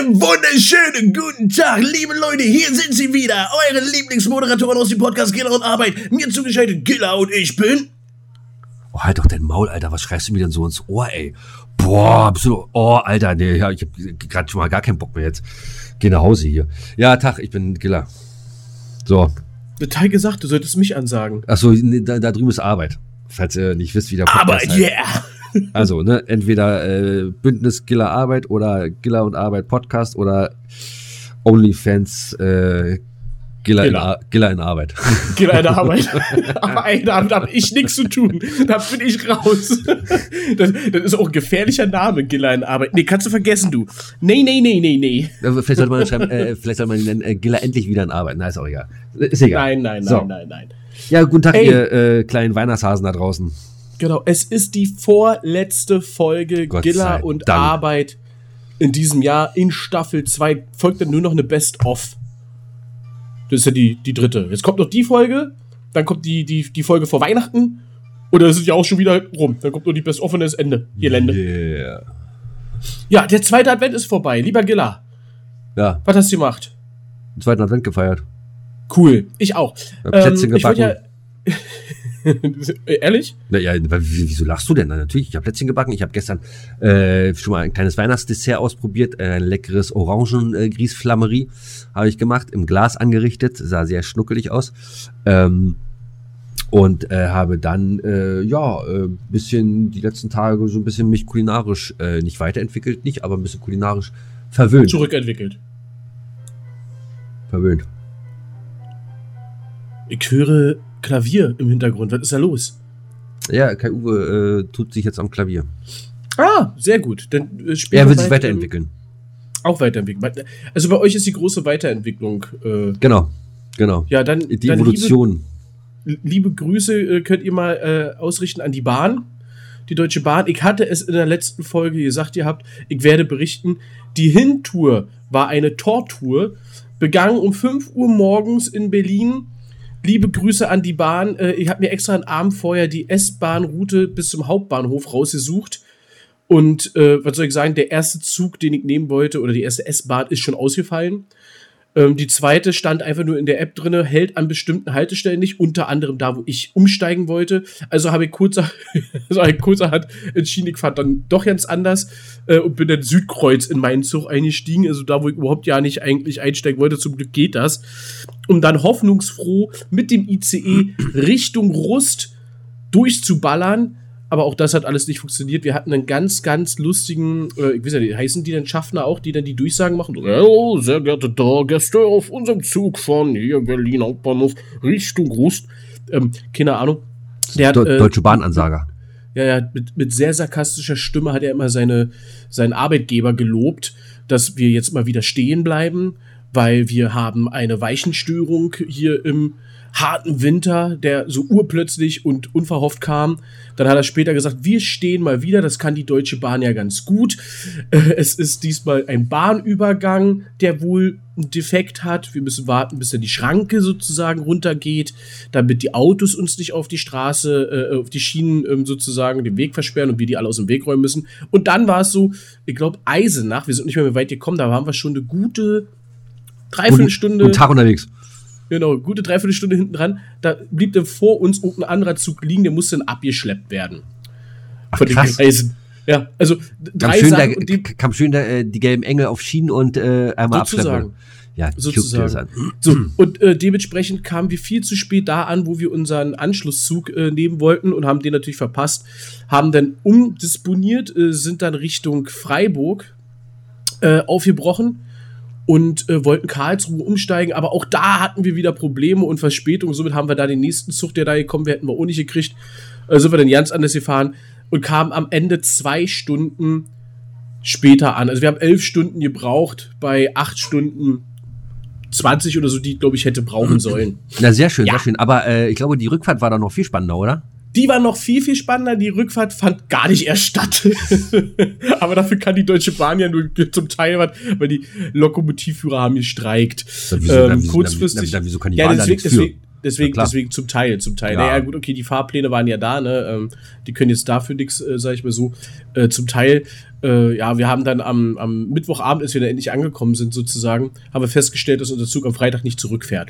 Einen wunderschönen guten Tag, liebe Leute. Hier sind sie wieder, eure Lieblingsmoderatoren aus dem Podcast Giller und Arbeit. Mir zugeschaltet Giller und ich bin. Oh, halt doch dein Maul, Alter. Was schreibst du mir denn so ins Ohr, ey? Boah, bist du, oh, Alter, nee, ja, ich hab gerade schon mal gar keinen Bock mehr jetzt. Geh nach Hause hier. Ja, Tag, ich bin Giller. So. Der Teil gesagt, du solltest mich ansagen. Achso, da, da drüben ist Arbeit. Falls ihr nicht wisst, wie der Podcast heißt. Arbeit, yeah. Also, ne, entweder äh, Bündnis Giller Arbeit oder Giller und Arbeit Podcast oder OnlyFans äh, Giller, in, Giller. Ar Giller in Arbeit. Geh eine Arbeit. Aber ey, damit habe ich nichts zu tun. Da bin ich raus. Das, das ist auch ein gefährlicher Name, Giller in Arbeit. Nee, kannst du vergessen, du. Nee, nee, nee, nee, nee. Vielleicht sollte man schreiben, äh, vielleicht sollte man nennen, äh, Giller endlich wieder in Arbeit. Na, ist auch egal. Ist egal. Nein, nein, nein, So. nein, nein. Ja, guten Tag, Ey. ihr äh, kleinen Weihnachtshasen da draußen. Genau, es ist die vorletzte Folge Gott sei und Dank. Arbeit in diesem Jahr in Staffel 2. Folgt dann nur noch eine Best-of. Das ist ja die, die dritte. Jetzt kommt noch die Folge, dann kommt die, die, die Folge vor Weihnachten. Oder es ist ja auch schon wieder rum. Dann kommt nur die Best-of und das Ende. Ihr Lände. Yeah. Ja, der zweite Advent ist vorbei. Lieber Giller, Ja, was hast du gemacht? den zweiten Advent gefeiert. Cool, ich auch. Ja, Plätzchen ich gebacken. ja. Ehrlich? Na ja, w- wieso lachst du denn? Na, natürlich, ich habe Plätzchen gebacken. Ich habe gestern äh, schon mal ein kleines Weihnachtsdessert ausprobiert. Äh, ein leckeres Orangen-Grießflammerie habe ich gemacht, im Glas angerichtet. Sah sehr schnuckelig aus. Ähm, und äh, habe dann, äh, ja, äh, bisschen die letzten Tage so ein bisschen mich kulinarisch äh, nicht weiterentwickelt, nicht, aber ein bisschen kulinarisch verwöhnt. Zurückentwickelt. Verwöhnt. Ich höre Klavier im Hintergrund. Was ist da los? Ja, Kai Uwe äh, tut sich jetzt am Klavier. Ah, sehr gut. Dann äh, Er will sich weiter- weiterentwickeln. Auch weiterentwickeln. Also bei euch ist die große Weiterentwicklung. Äh, Genau, genau. ja, dann, Die dann Evolution. Liebe, liebe Grüße äh, könnt ihr mal äh, ausrichten an die Bahn. Die Deutsche Bahn. Ich hatte es in der letzten Folge gesagt, ihr habt, ich werde berichten, die Hintour war eine Tortour, begangen um 5 Uhr morgens in Berlin. Liebe Grüße an die Bahn. Äh, ich habe mir extra einen Abend vorher die S-Bahn-Route bis zum Hauptbahnhof rausgesucht. Und äh, was soll ich sagen, der erste Zug, den ich nehmen wollte, oder die erste S-Bahn, ist schon ausgefallen. Ähm, die zweite stand einfach nur in der App drinne, hält an bestimmten Haltestellen nicht, unter anderem da, wo ich umsteigen wollte. Also habe ich kurzer, also habe ich kurzerhand entschieden, ich fahre dann doch ganz anders äh, und bin dann Südkreuz in meinen Zug eingestiegen, also da, wo ich überhaupt ja nicht eigentlich einsteigen wollte. Zum Glück geht das. Um dann hoffnungsfroh mit dem ICE Richtung Rust durchzuballern. Aber auch das hat alles nicht funktioniert. Wir hatten einen ganz, ganz lustigen, äh, ich weiß ja nicht, heißen die denn Schaffner auch, die dann die Durchsagen machen? Hallo, sehr geehrte Gäste auf unserem Zug von hier Berlin Hauptbahnhof Richtung Rust. Ähm, keine Ahnung. Der hat, äh, Deutsche Bahnansager. ja, ja, mit, mit sehr sarkastischer Stimme hat er immer seine, seinen Arbeitgeber gelobt, dass wir jetzt mal wieder stehen bleiben, weil wir haben eine Weichenstörung hier im harten Winter, der so urplötzlich und unverhofft kam. Dann hat er später gesagt, wir stehen mal wieder, das kann die Deutsche Bahn ja ganz gut. Äh, Es ist diesmal ein Bahnübergang, der wohl einen Defekt hat. Wir müssen warten, bis dann die Schranke sozusagen runtergeht, damit die Autos uns nicht auf die Straße, äh, auf die Schienen ähm, sozusagen den Weg versperren und wir die alle aus dem Weg räumen müssen. Und dann war es so, ich glaube, Eisenach, wir sind nicht mehr, weit gekommen, da waren wir schon eine gute Dreiviertelstunde. Guten Tag unterwegs. Genau, gute Dreiviertelstunde hinten dran. Da blieb dann vor uns irgendein anderer Zug liegen, der musste dann abgeschleppt werden. Ach, von den krass. Gleisen. Ja, also d- Kam drei schön, Sachen da, die, kam schön da, äh, die gelben Engel auf Schienen und äh, einmal Sozusagen. abschleppen. Ja, Sozusagen. So, und äh, dementsprechend kamen wir viel zu spät da an, wo wir unseren Anschlusszug äh, nehmen wollten und haben den natürlich verpasst. Haben dann umdisponiert, äh, sind dann Richtung Freiburg äh, aufgebrochen und äh, wollten Karlsruhe umsteigen, aber auch da hatten wir wieder Probleme und Verspätungen. Somit haben wir da den nächsten Zug, der da gekommen wäre, hätten wir auch nicht gekriegt. Äh, sind wir dann ganz anders gefahren und kamen am Ende zwei Stunden später an. Also wir haben elf Stunden gebraucht bei acht Stunden 20 oder so, die, glaube ich, hätte brauchen sollen. Na, sehr schön, Ja. sehr schön. Aber äh, ich glaube, die Rückfahrt war dann noch viel spannender, oder? Die war noch viel, viel spannender. Die Rückfahrt fand gar nicht erst statt. Aber dafür kann die Deutsche Bahn ja nur zum Teil was, weil die Lokomotivführer haben gestreikt. Dann wieso- ähm, dann wieso- kurzfristig. dann- wieso kann die ja, Bahn da deswegen, für? deswegen, deswegen, klar. deswegen zum Teil, zum Teil. Ja. Naja, gut, okay, die Fahrpläne waren ja da, ne? Ähm, die können jetzt dafür nichts, äh, sag ich mal so. Äh, zum Teil, äh, ja, wir haben dann am, am Mittwochabend, als wir dann endlich angekommen sind, sozusagen, haben wir festgestellt, dass unser Zug am Freitag nicht zurückfährt.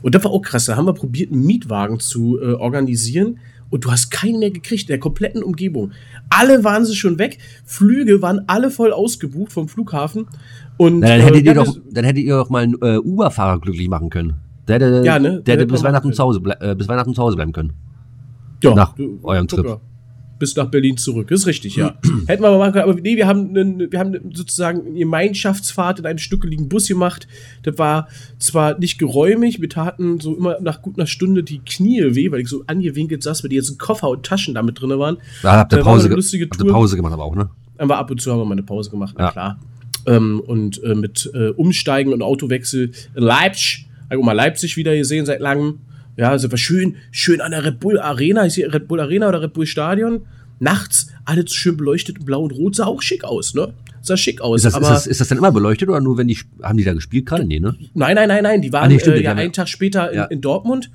Und das war auch krass. Da haben wir probiert, einen Mietwagen zu äh, organisieren. Und du hast keinen mehr gekriegt in der kompletten Umgebung. Alle waren sie schon weg. Flüge waren alle voll ausgebucht vom Flughafen. Und Na, dann, äh, hättet ihr ja, doch, dann hättet ihr doch mal einen äh, Uber-Fahrer glücklich machen können. Der hätte, Ja, ne? der hätte bis Weihnachten, zu Hause äh, bis Weihnachten zu Hause bleiben können. Ja, nach du- eurem Trip. mal. Bis nach Berlin zurück. Ist richtig, ja. Hätten wir mal machen können, aber nee, wir haben, einen, wir haben sozusagen eine Gemeinschaftsfahrt in einen stückeligen Bus gemacht. Das war zwar nicht geräumig, mir taten so immer nach gut einer Stunde die Knie weh, weil ich so angewinkelt saß, weil die jetzt Koffer und Taschen damit drin waren. Da habt ihr Pause, eine ge lustige Tour. Pause gemacht, aber auch, ne? Aber ab und zu haben wir mal eine Pause gemacht, na Ja. klar. Ähm, und äh, mit äh, Umsteigen und Autowechsel in Leipzig, auch mal Leipzig wieder gesehen seit langem. Ja, also war schön, schön an der Red Bull Arena, ist hier Red Bull Arena oder Red Bull Stadion. Nachts alles schön beleuchtet blau und rot, sah auch schick aus, ne? Sah schick aus. Ist das, ist, aber das, ist das denn immer beleuchtet oder nur wenn die, haben die da gespielt gerade? Nee, ne? nein, nein, nein, nein, die waren Ah, nee, stimmt, äh, die ja einen Tag später in, Ja. in Dortmund.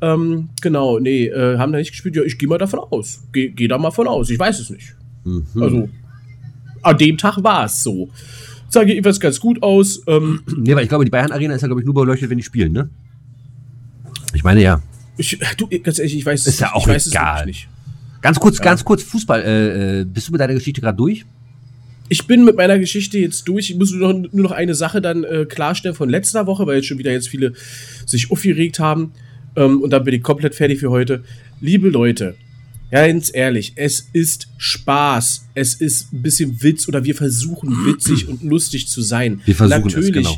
Ähm, genau, nee, äh, haben da nicht gespielt. Ja, ich gehe mal davon aus. Geh, geh da mal von aus. Ich weiß es nicht. Mhm. Also, an dem Tag war es so. Sah jedenfalls ganz gut aus. Ähm, Nee, weil ich glaube, die Bayern Arena ist ja, glaube ich, nur beleuchtet, wenn die spielen, ne? Ich meine, ja. ich, du, ganz ehrlich, ich weiß es Ist ja auch ich egal. Es nicht. Ganz kurz, ganz kurz, Fußball. Äh, äh, bist du mit deiner Geschichte gerade durch? Ich bin mit meiner Geschichte jetzt durch. Ich muss nur noch, nur noch eine Sache dann äh, klarstellen von letzter Woche, weil jetzt schon wieder jetzt viele sich aufgeregt haben. Ähm, und dann bin ich komplett fertig für heute. Liebe Leute, ganz ehrlich, es ist Spaß. Es ist ein bisschen Witz oder wir versuchen witzig und lustig zu sein. Wir versuchen es, Natürlich genau.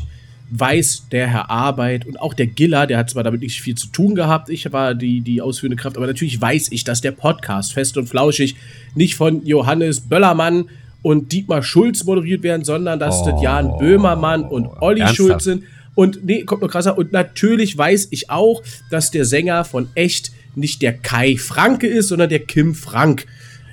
Weiß der Herr Arbeit und auch der Giller, der hat zwar damit nicht viel zu tun gehabt, ich war die, die ausführende Kraft, aber natürlich weiß ich, dass der Podcast Fest und Flauschig nicht von Johannes Böllermann und Dietmar Schulz moderiert werden, sondern dass Oh, das Jan Böhmermann und Olli ernsthaft? Schulz sind. Und nee, kommt noch krasser. Und natürlich weiß ich auch, dass der Sänger von Echt nicht der Kai Franke ist, sondern der Kim Frank.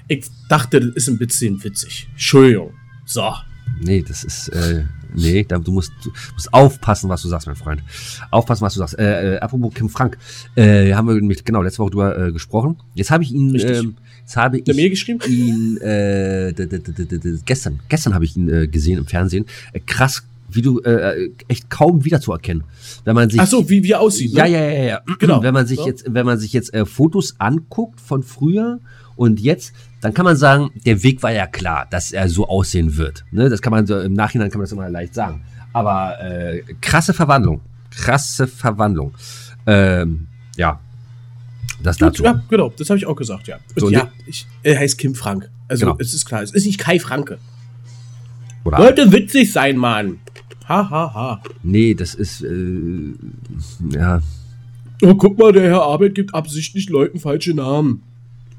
Ich dachte, das ist ein bisschen witzig. Entschuldigung. So. Nee, das ist, äh, nee, da, du, musst, du musst aufpassen, was du sagst, mein Freund. Aufpassen, was du sagst. Äh, äh, apropos Kim Frank, äh, haben wir nämlich, genau, letzte Woche drüber äh, gesprochen. Jetzt habe ich ihn, ähm, jetzt habe er mir ich geschrieben? ihn, äh, gestern, gestern habe ich ihn äh, gesehen im Fernsehen. Äh, krass, wie du, äh, echt kaum wiederzuerkennen. Wenn man sich Ach so, wie, wie er aussieht. ja, ne? ja, ja, ja. Genau. Wenn man sich Ja. jetzt, wenn man sich jetzt äh, Fotos anguckt von früher und jetzt, dann kann man sagen, der Weg war ja klar, dass er so aussehen wird. Ne? Das kann man so, im Nachhinein kann man das immer leicht sagen. Aber äh, krasse Verwandlung, krasse Verwandlung. Ähm, ja, das dazu. ja, genau, das habe ich auch gesagt, ja. So, ja, ich, er heißt Kim Frank. Also, Genau. es ist klar, es ist nicht Kai Franke. Oder? Sollte witzig sein, Mann. Ha, ha, ha. Nee, das ist äh, ja, Oh, guck mal, der Herr Arbeit gibt absichtlich Leuten falsche Namen.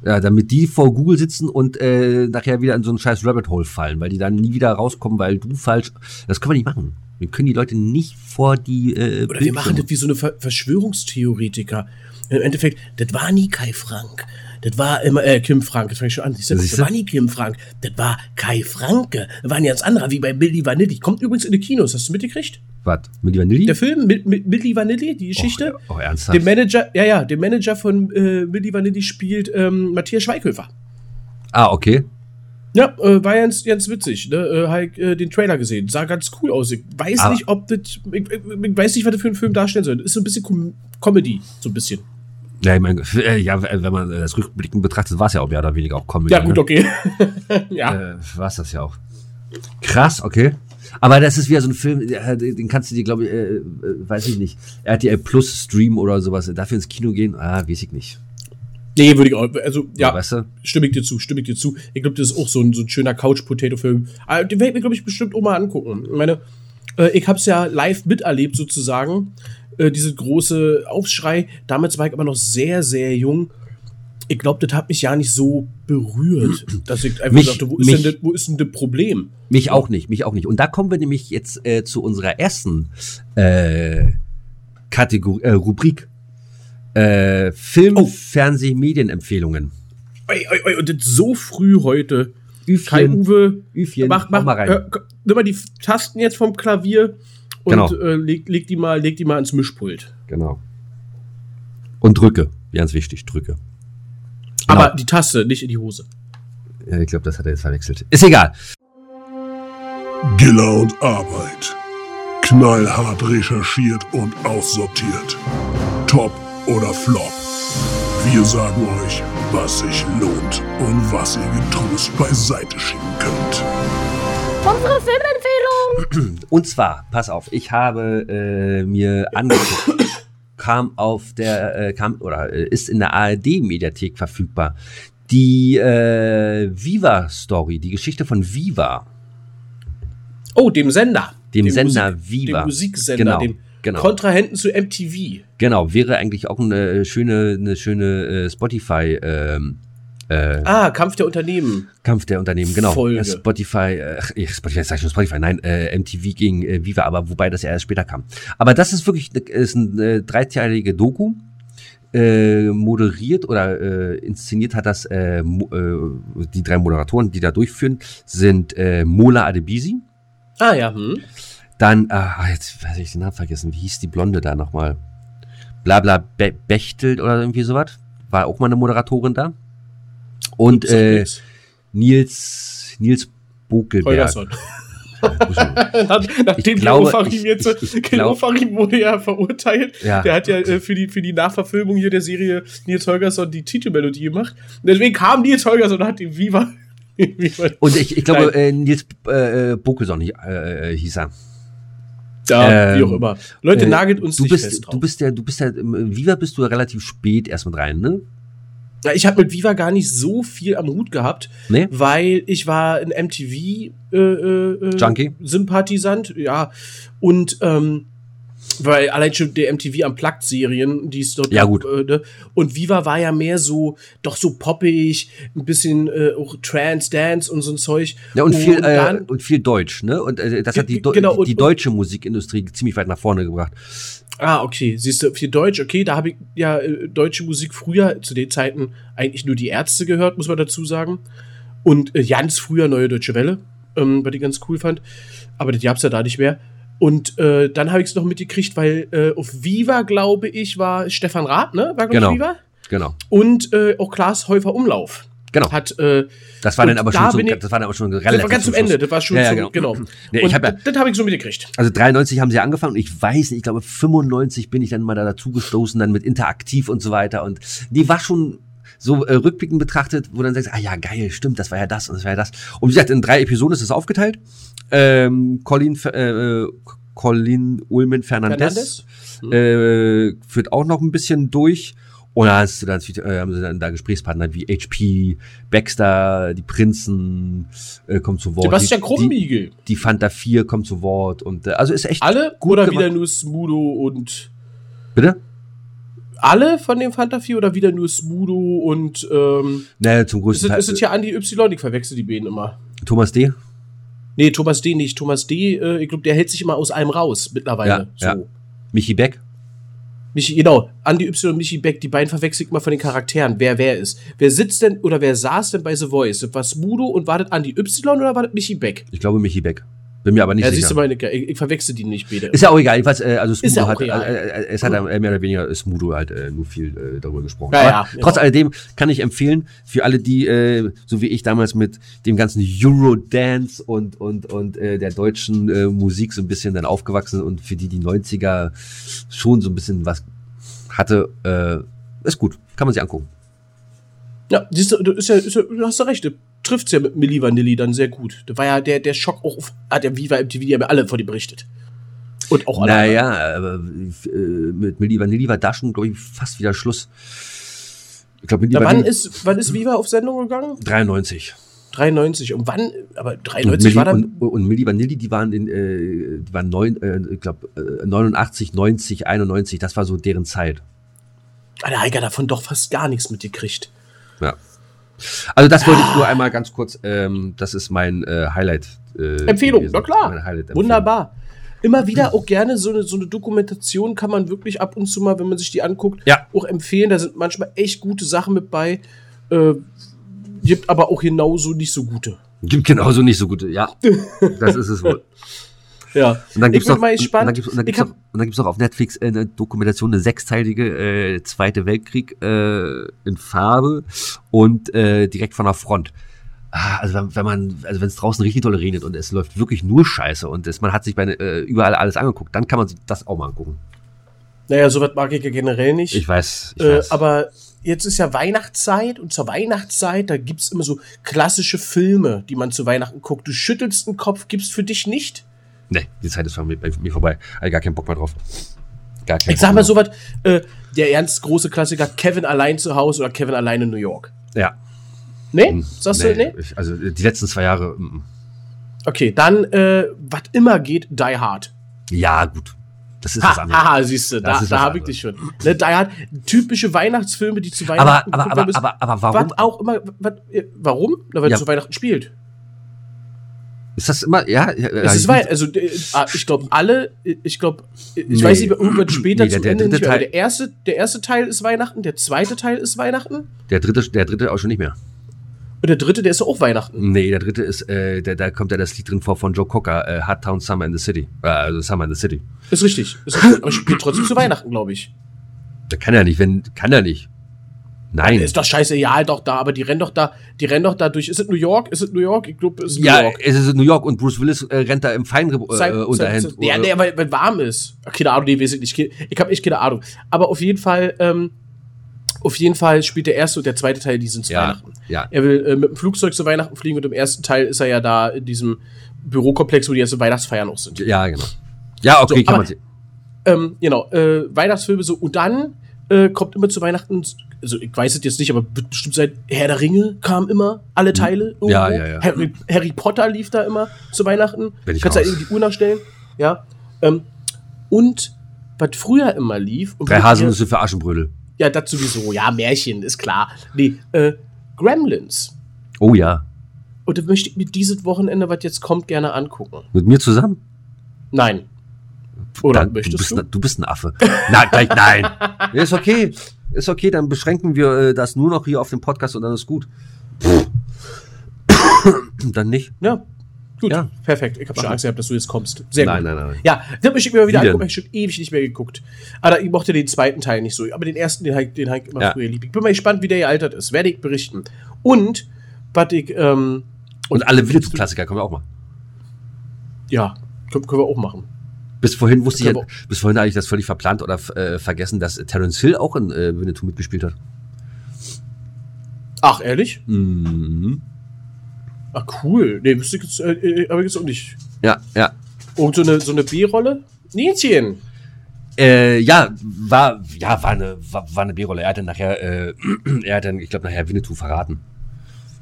Ja, damit die vor Google sitzen und äh, nachher wieder in so einen scheiß Rabbit Hole fallen, weil die dann nie wieder rauskommen, weil du falsch. Das können wir nicht machen. Wir können die Leute nicht vor die äh, Oder wir machen das wie so eine Ver Verschwörungstheoretiker. Im Endeffekt, das war nie Kai Frank. Das war immer, äh, Kim Frank, das fange ich schon an. Du, Siehst Das war nie Kim Frank. Das war Kai Franke. Das war ein ganz anderer, wie bei Billy Vanilli. Kommt übrigens in die Kinos, hast du mitgekriegt? Was? Mit die Vanilli? Der Film mit, mit Milli Vanilli, die Geschichte. Oh, oh, ernsthaft? Den Manager, ja, ja, den Manager von äh, Milli Vanilli spielt ähm, Matthias Schweighöfer. Ah, okay. Ja, äh, war ganz, ganz witzig. Ne? Äh, halt, äh, den Trailer gesehen. Sah ganz cool aus. Ich weiß Aber- nicht, ob das. Ich, ich, ich weiß nicht, was das für ein Film darstellen soll. Ist so ein bisschen Com Comedy, so ein bisschen. Ja, ich meine, äh, ja, wenn man das rückblickend betrachtet, war es ja auch mehr oder weniger auch Comedy. Ja, gut, ne? okay. ja. Äh, war es das ja auch. Krass, okay. Aber das ist wieder so ein Film, den kannst du dir, glaube ich, äh, äh, weiß ich nicht, RTL Plus Stream oder sowas, dafür ins Kino gehen, ah, weiß ich nicht. Nee, würde ich auch. Also, ja, Weißt du? stimme ich dir zu, stimme ich dir zu. Ich glaube, das ist auch so ein, so ein schöner Couch-Potato-Film. Ah, Den werde ich mir, glaube ich, bestimmt auch mal angucken. Ich meine, äh, ich habe es ja live miterlebt, sozusagen. Äh, diese große Aufschrei. Damals war ich aber noch sehr, sehr jung. Ich glaube, das hat mich ja nicht so berührt, dass ich einfach Mich- dachte, wo ist, mich- denn das, wo ist denn das Problem? Mich auch nicht, mich auch nicht. Und da kommen wir nämlich jetzt äh, zu unserer ersten äh, Kategorie, äh, Rubrik. Äh, Film, Oh. Fernseh, Medienempfehlungen. Oi, oi, oi, und das so früh heute. Kai Üfchen, Uwe, Üfchen, mach, mach hau mal rein. Äh, nimm mal die Tasten jetzt vom Klavier und Genau. äh, leg, leg, die mal, leg die mal ins Mischpult. Genau. Und drücke, ganz wichtig, drücke. Genau. Aber die Taste, nicht in die Hose. Ja, ich glaube, das hat er jetzt verwechselt. Ist egal. Giller und Arbeit. Knallhart recherchiert und aussortiert. Top oder Flop. Wir sagen euch, was sich lohnt und was ihr getrost beiseite schieben könnt. Unsere Filmempfehlung. Und zwar, pass auf, ich habe äh, mir angeguckt, kam auf der, äh, kam oder äh, ist in der ARD-Mediathek verfügbar. Die äh, Viva-Story, die Geschichte von Viva, Oh, dem Sender. dem, Sender Musik, Viva. Dem Musiksender, Genau, dem genau. Kontrahenten zu MTV. Genau, wäre eigentlich auch eine schöne, eine schöne äh, Spotify ähm, äh, Ah, Kampf der Unternehmen. Kampf der Unternehmen, genau. Folge. Spotify, äh, Spotify, sag ich schon Spotify, nein, äh, MTV gegen äh, Viva, aber wobei das ja erst später kam. Aber das ist wirklich ist eine äh, dreiteilige Doku. Äh, moderiert oder äh, inszeniert hat das äh, äh, die drei Moderatoren, die da durchführen, sind äh, Mola Adebisi, Ah ja, hm. dann, ah, jetzt weiß ich den Namen vergessen, wie hieß die Blonde da nochmal? Blabla Be Bechtel oder irgendwie sowas. War auch mal eine Moderatorin da. Und äh. Nils, Nils Bokelberg. Holgersson. Nach- Nachdem glaube, Gero Farim ich- jetzt, ich- ich Gero glaub- Farim wurde ja verurteilt. Ja. Der hat ja äh, für, die, für die Nachverfilmung hier der Serie Nils Holgersson die Titelmelodie gemacht. Und deswegen kam Nils Holgersson und hat die Viva. Viva Und ich, ich glaube, äh, Nils äh, Bokelson äh, hieß er. ja, wie ähm, auch immer. Leute, Äh, nagelt uns du nicht bist, fest drauf. Du bist der, du bist der, im Viva bist du ja relativ spät erst mit rein, ne? Ich habe mit Viva gar nicht so viel am Hut gehabt, Nee? weil ich war ein MTV äh, äh, Junkie? Sympathisant, ja. Und ähm, weil allein schon der MTV am Serien, die es dort Ja, gab, gut. Äh, ne? Und Viva war ja mehr so, doch so poppig, ein bisschen äh, auch Trance, Dance und so ein Zeug. Ja, und viel, äh, dann- und viel Deutsch, ne? Und äh, das hat die, genau, die, und- die deutsche Musikindustrie ziemlich weit nach vorne gebracht. Ah, okay. Siehst du, für Deutsch, okay, da habe ich ja äh, deutsche Musik früher, zu den Zeiten, eigentlich nur die Ärzte gehört, muss man dazu sagen. Und äh, ganz früher Neue Deutsche Welle, ähm, was ich ganz cool fand. Aber das gab's ja da nicht mehr. Und äh, dann habe ich es noch mitgekriegt, weil äh, auf Viva, glaube ich, war Stefan Rath, ne? War, Genau. Viva. Genau. Und äh, auch Klaas Häufer Umlauf. Genau. Hat, äh, Das war dann aber da schon, so, bin ich- das war dann aber schon das relativ war ganz zum. Ende, das war schon Ja, ja, zum, genau. genau. Nee, ich hab ja- das, das habe ich so mitgekriegt. Also 93 haben sie angefangen und ich weiß nicht, ich glaube 95 bin ich dann mal da dazu gestoßen, dann mit Interaktiv und so weiter und die war schon so äh, rückblickend betrachtet, wo dann sagst, ah ja, geil, stimmt, das war ja das und das war ja das. Und wie gesagt, in drei Episoden ist es aufgeteilt. Ähm, Colin, äh, Colin Ulmen Fernandez, äh, führt auch noch ein bisschen durch. Und da hast du dann, äh, haben sie dann da Gesprächspartner wie HP, Baxter, die Prinzen äh, kommen zu Wort. Sebastian Krumbiegel. die, die Fanta 4 kommt zu Wort und äh, also ist echt Alle gut oder gemacht. wieder nur Smudo und Bitte? alle von dem Fanta 4 oder wieder nur Smudo und ähm, Ne, zum ist größten es, Teil. ist es ja Andi Y, ich verwechsel die beiden immer. Thomas D. Nee, Thomas D. nicht. Thomas D., äh, ich glaube, der hält sich immer aus einem raus mittlerweile. Ja, so. ja. Michi Beck. Michi, genau, Andi Y und Michi Beck, die beiden verwechsel ich immer von den Charakteren, wer wer ist. Wer sitzt denn oder wer saß denn bei The Voice? War Smudo und war das Andi Y oder war das Michi Beck? Ich glaube Michi Beck. Bin mir aber nicht Ja, siehst du sicher. mal, ich, ich verwechsel die nicht beide. Ist ja auch egal. Jedenfalls, äh, also Smudo ja hat, egal. äh, äh, es hat äh, mehr oder weniger Smudo halt äh, nur viel äh, darüber gesprochen. Ja, ja, trotz genau. alledem kann ich empfehlen, für alle, die, äh, so wie ich damals mit dem ganzen Eurodance und, und, und äh, der deutschen äh, Musik so ein bisschen dann aufgewachsen sind und für die die 90er schon so ein bisschen was hatte, äh, ist gut. Kann man sich angucken. Ja, siehst du, du, ist ja, ist ja, du hast ja recht, du trifft's ja mit Milli Vanilli dann sehr gut. Da war ja der, der Schock auch auf, hat der Viva MTV, die haben ja alle von dir berichtet. Und auch alle. Naja, aber äh, mit Milli Vanilli war da schon, glaube ich, fast wieder Schluss. Ich glaube, Milli Na, wann ist, wann ist Viva auf Sendung gegangen? 93. 93. Und wann, aber Und 93 Milli, war dann. und, und Milli Vanilli, die waren in, äh, die waren neun, äh, ich glaube, äh, 89, 90, 91, das war so deren Zeit. Ah, der Heiger davon doch fast gar nichts mitgekriegt. Ja. Also das wollte ich nur einmal ganz kurz, ähm, das ist mein äh, Highlight. Äh, Empfehlung, gewesen. na klar. Wunderbar. Immer wieder auch gerne so eine, so eine Dokumentation kann man wirklich ab und zu mal, wenn man sich die anguckt, Ja. auch empfehlen. Da sind manchmal echt gute Sachen mit bei. Äh, gibt aber auch genauso nicht so gute. Gibt genauso nicht so gute, ja. Das ist es wohl. Ja. Und dann Ich gibt's bin noch, mal und gespannt. dann gibt's, und dann gibt's noch, und dann gibt's noch auf Netflix äh, eine Dokumentation, eine sechsteilige äh, Zweite Weltkrieg äh, in Farbe und äh, direkt von der Front. Ah, also wenn, wenn man, also wenn es draußen richtig doll regnet und es läuft wirklich nur Scheiße und es, man hat sich bei, äh, überall alles angeguckt, dann kann man sich das auch mal angucken. Naja, sowas mag ich ja generell nicht. Ich weiß, ich äh, weiß. aber jetzt ist ja Weihnachtszeit und zur Weihnachtszeit, da gibt's immer so klassische Filme, die man zu Weihnachten guckt. Du schüttelst den Kopf, gibt's für dich nicht? Nee, die Zeit ist bei mir, bei mir vorbei. Ich gar keinen Bock mehr drauf. Gar keinen Ich sag mal so was, äh, der ernst große Klassiker Kevin allein zu Hause oder Kevin allein in New York. Ja. Nee? Sagst du, nee? Ich, also die letzten zwei Jahre, mm, mm. Okay, dann, äh, was immer geht, Die Hard. ja, gut. Das ist was Ha, anderes. haha, siehst du, da, da was habe ich dich schon. Ne, Die Hard, typische Weihnachtsfilme, die zu aber, Weihnachten aber, aber, müssen. aber, aber warum? Was auch immer, was, warum? Na, weil Ja. zu Weihnachten spielt. Ist das immer, ja? Es ist weit, also ah, ich glaube alle, ich glaube, ich Nee. weiß nicht, irgendwann später Nee, der- der dritte Teil- der erste, der erste Teil ist Weihnachten, der zweite Teil ist Weihnachten Der dritte, der dritte auch schon nicht mehr. und der dritte, der ist auch Weihnachten. Nee, der dritte ist, äh, der, da kommt ja das Lied drin vor von Joe Cocker, äh, Hot Town Summer in the City. Äh, also Summer in the City. Ist richtig. Ist richtig. Aber spielt trotzdem zu Weihnachten, glaube ich. Der kann ja nicht, wenn, kann er nicht. Nein. Ist doch scheiße, ja, halt doch da, aber die rennen doch da, die rennen doch da durch. Ist es New York? Ist es New York? Ich glaube, es ist New ja, York. es ist New York und Bruce Willis äh, rennt da im Feinripp äh, Unterhemd. sein- ja, nee, weil, weil warm ist. Keine Ahnung, nee, weiß ich nicht. Ich habe echt keine Ahnung. Aber auf jeden Fall, ähm, auf jeden Fall spielt der erste und der zweite Teil, die sind zu ja, Weihnachten. ja. Er will äh, mit dem Flugzeug zu Weihnachten fliegen und im ersten Teil ist er ja da in diesem Bürokomplex, wo die erste Weihnachtsfeiern auch sind. Ja, genau. Ja, okay, So, kann aber- man sehen. Ähm, genau, äh, Weihnachtsfilme so. Und dann äh, kommt immer zu Weihnachten, also ich weiß es jetzt nicht, aber bestimmt seit Herr der Ringe kam immer, alle Teile. Irgendwo. Ja, ja, ja. Harry, Harry Potter lief da immer zu Weihnachten. Bin ich Kannst da raus. eben die Uhr nachstellen. Ja. Ähm, und was früher immer lief. Und Drei Haselnüsse für Aschenbrödel. Ja, das sowieso. Ja, Märchen, ist klar. Nee, äh, Gremlins. Oh ja. Und da möchte ich mir dieses Wochenende, was jetzt kommt, gerne angucken. Mit mir zusammen? Nein. Oder Dann- möchtest bist, du? Du bist ein Affe. Nein, gleich nein. Ist okay. Ist okay, dann beschränken wir äh, das nur noch hier auf dem Podcast und dann ist gut. dann nicht. Ja. Gut, Ja. perfekt. Ich habe schon Angst gehabt, dass du jetzt kommst. Sehr Nein, gut. nein, nein. Ja, das möchte ich mir mal wieder Wie denn? angucken. Ich habe schon ewig nicht mehr geguckt. Aber ich mochte den zweiten Teil nicht so. Aber den ersten, den habe ich, den hab ich immer Ja. früher lieb. Ich bin mal gespannt, wie der gealtert ist. Werde ich berichten. Und, was ich, ähm, Und alle Winnetou-Klassiker kommen wir auch mal. ja, können, können wir auch machen. Bis vorhin wusste ich, Können ja, bis vorhin habe ich das völlig verplant oder äh, vergessen, dass Terence Hill auch in äh, Winnetou mitgespielt hat. Ach, ehrlich? Mhm. Ach, cool. Nee, wüsste ich jetzt, äh, äh, aber jetzt auch nicht. Ja, ja. Und so eine, so eine B-Rolle? Nienchen. Äh, ja, war, ja, war eine, war, war eine B-Rolle. Er hat dann nachher, äh, er hat dann, ich glaube, nachher Winnetou verraten.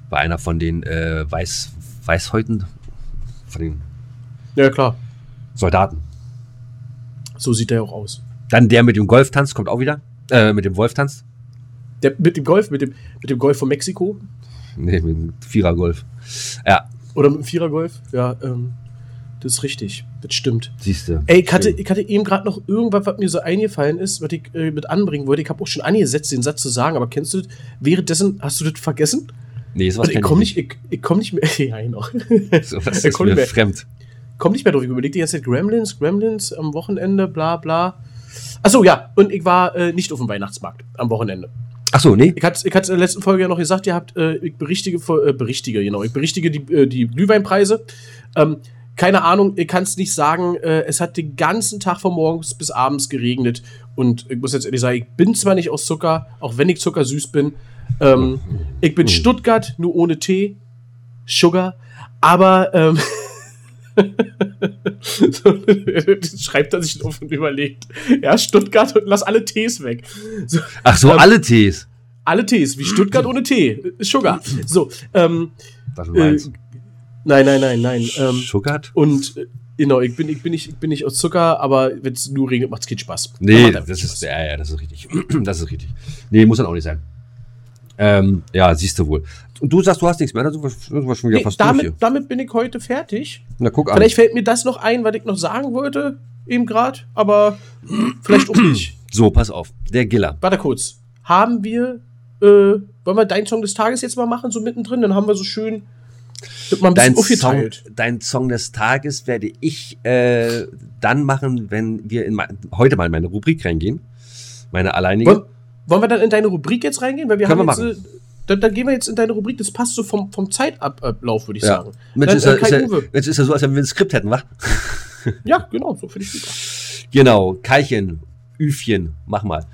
War einer von den äh, Weiß, Weißhäuten, von den Ja, klar. Soldaten. So sieht der auch aus. Dann der mit dem Golftanz kommt auch wieder. Äh, mit dem Wolftanz. Der, mit dem Golf, mit dem, mit dem Golf von Mexiko? Nee, mit dem Vierergolf. Ja, Oder mit dem Vierergolf? Ja, ähm, das ist richtig. Das stimmt. siehst du. Ey, ich hatte, ich hatte eben gerade noch irgendwas, was mir so eingefallen ist, was ich äh, mit anbringen wollte. Ich habe auch schon angesetzt, den Satz zu sagen, aber kennst du das? Währenddessen, hast du das vergessen? Nee, sowas Also ich komme nicht, ich, ich komm nicht mehr. Ja, noch. So, das Ich ist mir nicht mehr. fremd. Komm nicht mehr drauf. Ich überlege die ganze Zeit Gremlins, Gremlins am Wochenende, bla bla. Achso, ja, und ich war äh, nicht auf dem Weihnachtsmarkt am Wochenende. Ach so, nee. Ich hatte ich in der letzten Folge ja noch gesagt, ihr habt, äh, ich berichtige, äh, berichtige, genau, ich berichtige die, äh, die Glühweinpreise. Ähm, keine Ahnung, ich kann es nicht sagen. Äh, es hat den ganzen Tag von morgens bis abends geregnet. Und ich muss jetzt ehrlich sagen, ich bin zwar nicht aus Zucker, auch wenn ich zuckersüß bin. Ähm, ich bin Stuttgart, nur ohne Tee, Sugar. Aber ähm, so, schreibt er sich auf und überlegt. Ja, Stuttgart und lass alle Tees weg. So, Ach so, Ähm, alle Tees. alle Tees, wie Stuttgart ohne Tee. Sugar. So, ähm, Das äh, nein, nein, nein, nein. Ähm, Schuckert? und äh, genau, ich bin, ich, bin nicht, ich bin nicht aus Zucker, aber wenn es nur regnet, macht's keinen Spaß. Nee, Macht das ist, Spaß. ja, ja, das ist richtig. Das ist richtig. Nee, muss dann auch nicht sein. Ähm, ja, siehst du wohl. Und du sagst, du hast nichts mehr, dann sind wir, schon wieder Nee, fast durch damit, hier. damit bin ich heute fertig. Na, guck an. Vielleicht fällt mir das noch ein, was ich noch sagen wollte, eben gerade, aber vielleicht auch nicht. So, pass auf. Der Giller. Warte kurz. Haben wir, äh, wollen wir deinen Song des Tages jetzt mal machen, so mittendrin? Dann haben wir so schön Dein Song, dein Song des Tages werde ich äh, dann machen, wenn wir in mein, heute mal in meine Rubrik reingehen. Meine alleinige. Wollen, wollen wir dann in deine Rubrik jetzt reingehen? Weil wir Können haben wir jetzt, äh, dann, dann gehen wir jetzt in deine Rubrik. Das passt so vom, vom Zeitablauf, würde ich Ja. sagen. Mensch, Dann, ist, äh, ja, ist, ja. Mensch, ist ja so, als wenn wir ein Skript hätten, wa? Ja, genau, so finde ich super. Genau, Keilchen, Üfchen, mach mal.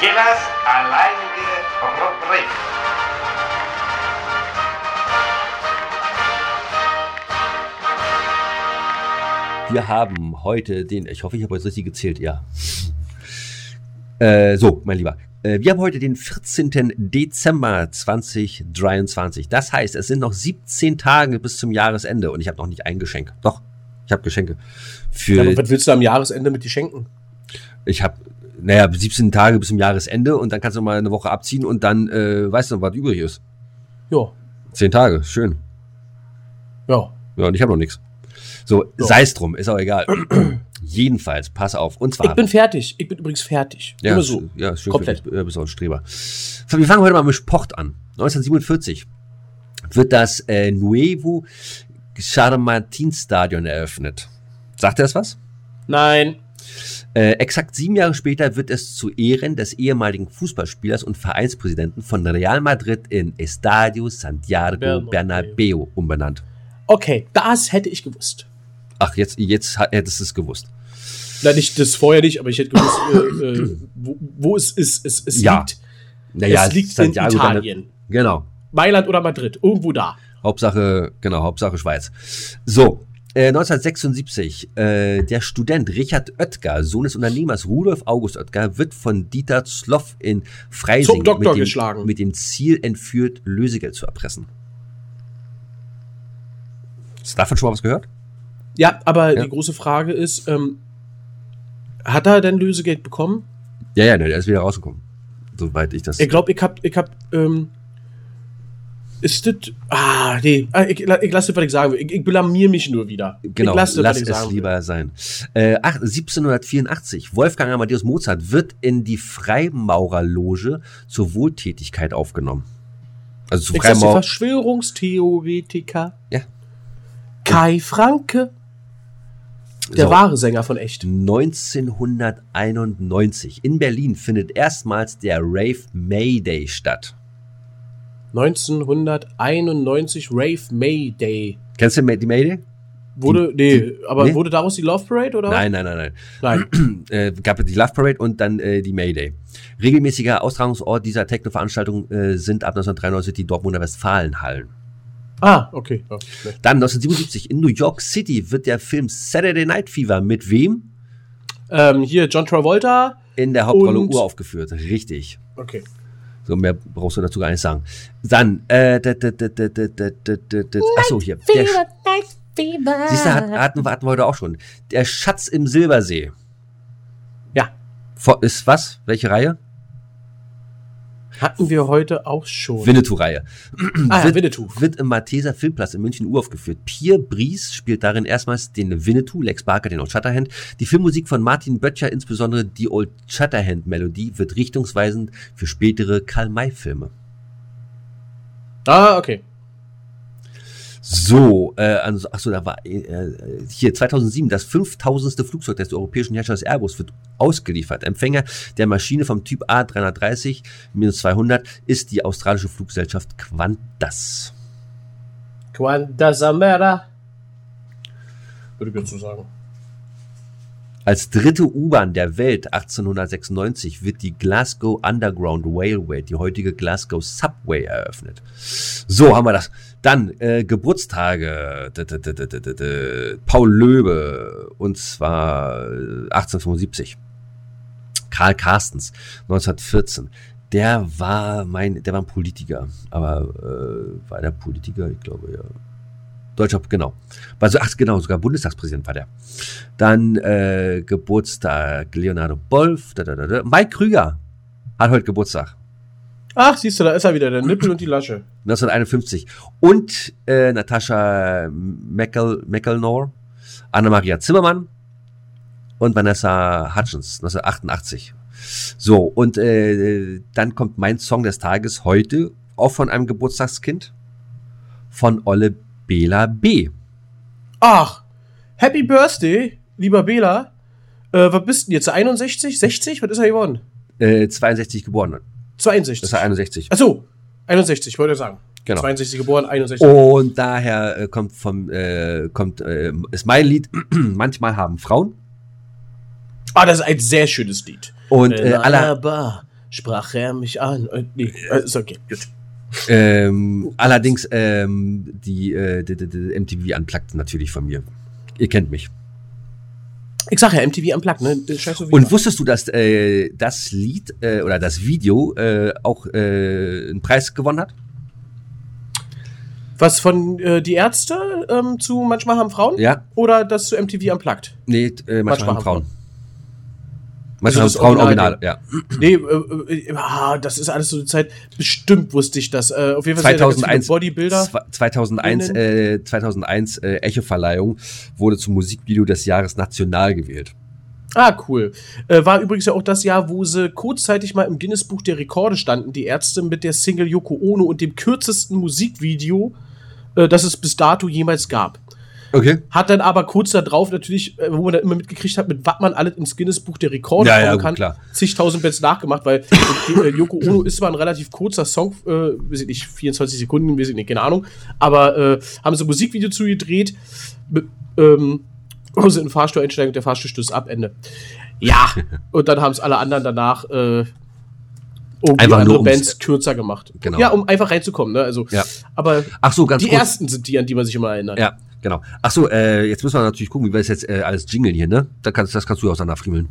Gillers Wir haben heute den, ich hoffe, ich habe jetzt richtig gezählt, ja. Äh, so, mein Lieber. Äh, wir haben heute den 14. Dezember 2023. Das heißt, es sind noch 17 Tage bis zum Jahresende und ich habe noch nicht ein Geschenk. Doch, ich habe Geschenke. Für, Ja, was willst du am Jahresende mit dir schenken? ich habe, naja, 17 Tage bis zum Jahresende und dann kannst du mal eine Woche abziehen und dann äh, weißt du, was übrig ist. Ja, 10 Tage, schön. ja. Ja, und ich habe noch nichts. So, Ja. sei es drum, ist auch egal. Jedenfalls, pass auf. Und zwar. Ich bin fertig. Ich bin übrigens fertig. ja, Immer so. ja, schön Komplett. Für bist auch ein Streber. Wir fangen heute mal mit Sport an. 1947 wird das äh, Nuevo Charmartin Stadion eröffnet. Sagt er das was? Nein. Äh, exakt sieben Jahre später wird es zu Ehren des ehemaligen Fußballspielers und Vereinspräsidenten von Real Madrid in Estadio Santiago Bernabeu. Bernabeu umbenannt. Okay, das hätte ich gewusst. Ach, jetzt, jetzt hat- hättest du es gewusst. Nein, nicht das vorher nicht, aber ich hätte gewusst, äh, äh, wo, wo es ist. Es, es Ja. liegt, Naja, es liegt in Italien. Genau. Mailand oder Madrid, irgendwo da. Hauptsache, genau, Hauptsache Schweiz. So, äh, 1976, äh, der Student Richard Oetker, Sohn des Unternehmers Rudolf August Oetker, wird von Dieter Zloff in Freising mit, dem, geschlagen. mit dem Ziel entführt, Lösegeld zu erpressen. Hast du davon schon mal was gehört? Ja, aber Ja. die große Frage ist, ähm, hat er denn Lösegeld bekommen? Ja, ja, ne, der ist wieder rausgekommen. Soweit ich das. Ich glaube, ich hab, ich hab, ähm, ist das, ah, nee, ah, ich, ich lasse das, was ich sagen will. Ich, ich blamier mich nur wieder. Genau, ich lasse lass es sagen will. lieber sein. Äh, ach, 1784, Wolfgang Amadeus Mozart wird in die Freimaurerloge zur Wohltätigkeit aufgenommen. Also zu Freimaurer. Verschwörungstheoretiker. Ja. Kai Franke. Der So. wahre Sänger von echt. 1991 in Berlin findet erstmals der Rave Mayday statt. 1991 Rave May Day. Kennst du May- die Mayday? Wurde, nee, aber nee? wurde daraus die Love Parade oder? Nein, nein, nein, nein. Nein. äh, gab es die Love Parade und dann äh, die Mayday. Regelmäßiger Austragungsort dieser Techno-Veranstaltung äh, sind ab 1993 die Dortmunder Westfalenhallen. Ah, okay. Ja, Dann 1977 in New York City wird der Film Saturday Night Fever mit wem? Ähm, hier John Travolta. In der Hauptrolle Uhr aufgeführt, richtig. Okay. So, mehr brauchst du dazu gar nicht sagen. Dann, äh, achso, hier. Der, siehst du, hatten, hatten wir heute auch schon. Der Schatz im Silbersee. Ja. Ist was? Welche Reihe? Hatten wir heute auch schon. Winnetou-Reihe. ah, ja, wird, Winnetou. wird im Malteser Filmplatz in München uraufgeführt. Pierre Brice spielt darin erstmals den Winnetou, Lex Barker den Old Shatterhand. Die Filmmusik von Martin Böttcher, insbesondere die Old Shatterhand-Melodie, wird richtungsweisend für spätere Karl-May-Filme. Ah, okay. So, äh, also, achso, da war äh, hier 2007 das 5000. Flugzeug des europäischen Herstellers Airbus wird ausgeliefert. Empfänger der Maschine vom Typ A330-200 ist die australische Fluggesellschaft Qantas. Quanta Samera. Würde ich so sagen. Als dritte U-Bahn der Welt 1896 wird die Glasgow Underground Railway, die heutige Glasgow Subway, eröffnet. So haben wir das. Dann äh, Geburtstage. Paul Löbe und zwar äh, 1875. Karl Carstens 1914. Der war mein, der war ein Politiker. Aber äh, war der Politiker? Ich glaube, ja. Deutscher, genau. War so, ach genau, sogar Bundestagspräsident war der. Dann äh, Geburtstag Leonardo Bolf. Da, da, da, da. Mike Krüger hat heute Geburtstag. Ach, siehst du, da ist er wieder, der Nippel und die Lasche. 1951. Und äh, Natascha Meckel, Meckelnor, Anna-Maria Zimmermann und Vanessa Hutchins, 1988. So, und äh, dann kommt mein Song des Tages heute, auch von einem Geburtstagskind, von Olle Bela B. Ach, Happy Birthday, lieber Bela. Äh, was bist du jetzt? 61? 60? Was ist er geworden? Äh, 62 geboren. 62. Das ist er 61. Achso, 61, wollte ich sagen. Genau. 62 geboren, 61. Und daher äh, kommt vom, äh, kommt, äh, ist mein Lied, manchmal haben Frauen. Ah, das ist ein sehr schönes Lied. Und äh, Bar sprach er mich an. Äh, nee, äh, ist okay, gut. Ähm, allerdings ähm, die, äh, die, die, die MTV Unplugged natürlich von mir. Ihr kennt mich. Ich sag ja, MTV Unplugged, ne? Das Scheiß so wie Und wusstest du, dass äh, das Lied äh, oder das Video äh, auch äh, einen Preis gewonnen hat? Was von äh, die Ärzte ähm, zu Manchmal haben Frauen? Ja. Oder das zu MTV Unplugged? Nee, äh, manchmal, Manchmal haben haben Frauen. Also Manchmal haben das Frauen Original- Original, ja. Nee, äh, äh, ah, das ist alles so eine Zeit. Bestimmt wusste ich das. Äh, auf jeden Fall sind da ganz viele 2001, Bodybuilder. zwe- 2001, äh, 2001 äh, Echo-Verleihung wurde zum Musikvideo des Jahres national gewählt. Ah, cool. Äh, war übrigens ja auch das Jahr, wo sie kurzzeitig mal im Guinness-Buch der Rekorde standen, die Ärzte mit der Single Yoko Ono und dem kürzesten Musikvideo, äh, das es bis dato jemals gab. Okay. Hat dann aber kurz darauf natürlich, äh, wo man dann immer mitgekriegt hat, mit was man alles ins Guinness-Buch der Rekorde Ja, kommen ja, kann, klar. zigtausend Bands nachgemacht, weil äh, Yoko Ono ist zwar ein relativ kurzer Song, äh, weiß ich nicht, 24 Sekunden, weiß ich nicht, keine Ahnung, aber äh, haben sie ein Musikvideo zugedreht, mit, ähm, wo sie in den Fahrstuhl einsteigen und der Fahrstuhl stößt ab, Ende. Ja, und dann haben es alle anderen danach äh, irgendwie Einfach andere Bands kürzer gemacht. Genau. Ja, um einfach reinzukommen, ne? Also, Ja. aber Ach so, ganz die kurz. ersten sind die, an die man sich immer erinnert. Ja, genau. Ach so, äh, jetzt müssen wir natürlich gucken, wie wir das jetzt äh, alles jingeln hier, ne? Da kannst, das kannst du auseinanderfriemeln.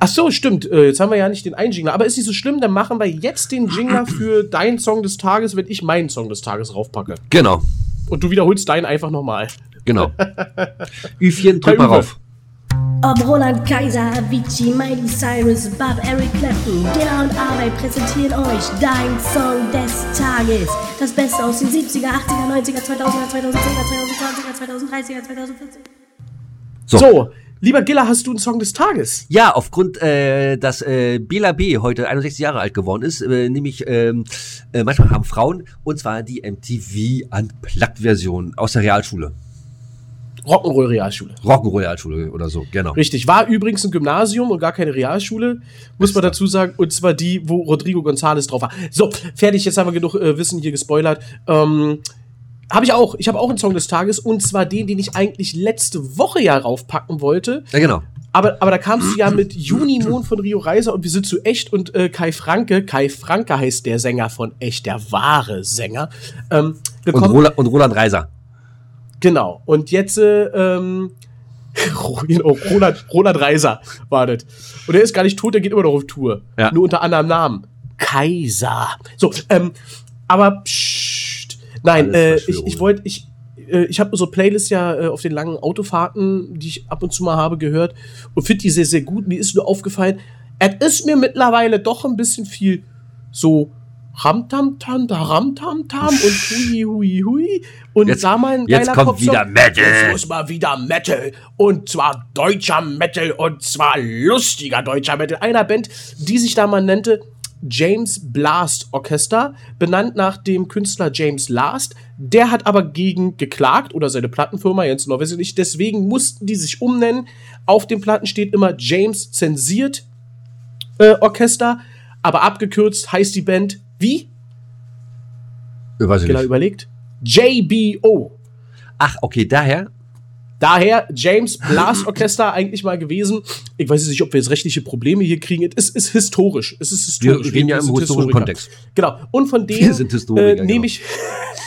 Ach so, stimmt. Äh, jetzt haben wir ja nicht den einen Jingler. Aber ist nicht so schlimm, dann machen wir jetzt den Jingler für deinen Song des Tages, wenn ich meinen Song des Tages raufpacke. Genau, Und du wiederholst deinen einfach nochmal. genau. Ü4, drück mal rauf. Ob Roland Kaiser, Avicii, Miley Cyrus, Bob, Eric Clapton, Dilla und Arbeit präsentieren euch dein Song des Tages. Das Beste aus den 70er, 80er, 90er, 2000er, 2010er, 2020er, 2030er, 2040er. So. So, lieber Giller, hast du einen Song des Tages? Ja, aufgrund, äh, dass äh, Bela B. heute 61 Jahre alt geworden ist, äh, nämlich ähm, äh, manchmal haben Frauen, und zwar die MTV Unplugged-Version aus der Realschule. Rock'n'Roll Realschule. Rock'n'Roll Realschule oder so, genau. Richtig. War übrigens ein Gymnasium und gar keine Realschule, muss man dazu sagen. Und zwar die, wo Rodrigo González drauf war. So, fertig, jetzt haben wir genug äh, Wissen hier gespoilert. Ähm, habe ich auch. Ich habe auch einen Song des Tages und zwar den, den ich eigentlich letzte Woche ja raufpacken wollte. Ja, genau. Aber, aber da kamst du ja mit Junimond von Rio Reiser und wir sind zu echt und äh, Kai Franke, Kai Franke heißt der Sänger von echt, der wahre Sänger. Ähm, Und. Roland, und Roland Reiser. Genau. Und jetzt, äh, ähm, genau, Roland, Roland Reiser war das. Und er ist gar nicht tot, der geht immer noch auf Tour. Ja. Nur unter anderem Namen. Kaiser. So, ähm, aber pssst. Nein, äh, ich, wollte, ich, äh, ich habe so Playlists ja äh, auf den langen Autofahrten, die ich ab und zu mal habe, gehört und finde die sehr, sehr gut. Mir ist nur aufgefallen, es ist mir mittlerweile doch ein bisschen viel so Ramtam-Tam, da Ramtam-Tam und hui, hui, hui. Und Jetzt- da mal ein jetzt geiler kommt Popsong. wieder Metal. Jetzt muss mal wieder Metal. Und zwar deutscher Metal. Und zwar lustiger deutscher Metal. Einer Band, die sich da mal nannte James Blast Orchester, benannt nach dem Künstler James Last. Der hat aber gegen geklagt oder seine Plattenfirma, Jens noch weiß ich nicht. Deswegen mussten die sich umnennen. Auf den Platten steht immer James zensiert äh, Orchester, aber abgekürzt heißt die Band wie? Äh, Weiß ich Genau nicht. überlegt. JBO. Ach, okay, daher. Daher James Blast Orchester eigentlich mal gewesen. Ich weiß jetzt nicht, ob wir jetzt rechtliche Probleme hier kriegen. Es ist historisch. Es ist Wir historisch. reden ja im historischen. Kontext. Genau. Und von dem Wir äh, nehme genau. ich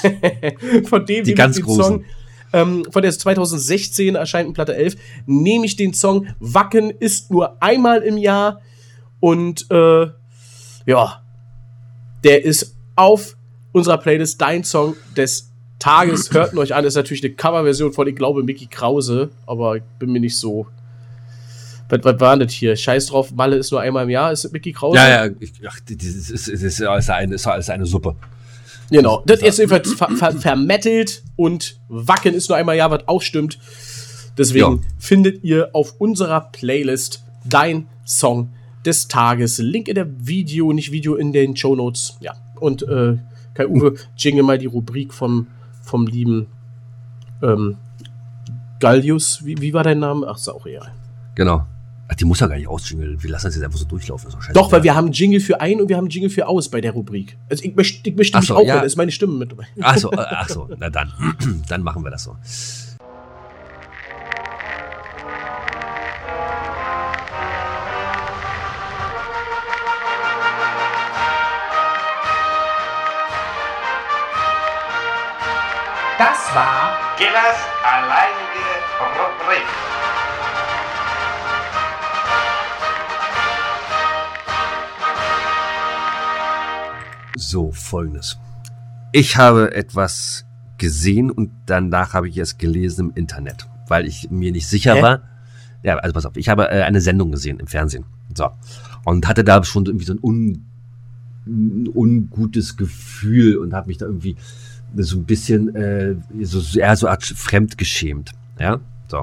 von dem Die ganz ich den Großen. Song ähm, von der 2016 erscheinten Platte 11 nehme ich den Song Wacken ist nur einmal im Jahr und äh, ja Der ist auf unserer Playlist Dein Song des Tages. Hört ihn euch an. Das ist natürlich eine Coverversion von, ich glaube, Mickey Krause, aber ich bin mir nicht so. Was, was war das hier? Scheiß drauf, Malle ist nur einmal im Jahr. Ist Mickey Krause? Ja, ja, ich, ach, das ist, das ist, das ist, eine, eine Suppe. Genau. Das ist jedenfalls ver ver vermettelt und Wacken ist nur einmal im Jahr, was auch stimmt. Deswegen Ja. findet ihr auf unserer Playlist Dein Song des Tages. Link in der Video, nicht Video in den Show Notes. Ja. Und äh, Kai Uwe, jingle mal die Rubrik vom, vom lieben ähm, Gallius. Wie, wie war dein Name? Ach, ist auch egal. Genau. Ach, die muss ja gar nicht ausjingeln. Wir lassen das jetzt einfach so durchlaufen. Doch Doch, weil wir haben Jingle für ein und wir haben Jingle für aus bei der Rubrik. Also ich möchte, ich möchte mich so, auch, ja. da ist meine Stimme mit dabei. Ach so, ach so, na dann. dann machen wir das so. Das war Gillas alleinige Rubrik. So, folgendes. Ich habe etwas gesehen und danach habe ich es gelesen im Internet, weil ich mir nicht sicher Hä? war. Ja, also pass auf, ich habe äh, eine Sendung gesehen im Fernsehen. So. Und hatte da schon irgendwie so ein un, ein ungutes Gefühl und habe mich da irgendwie so ein bisschen, äh, so, eher so Art fremdgeschämt. Ja, so.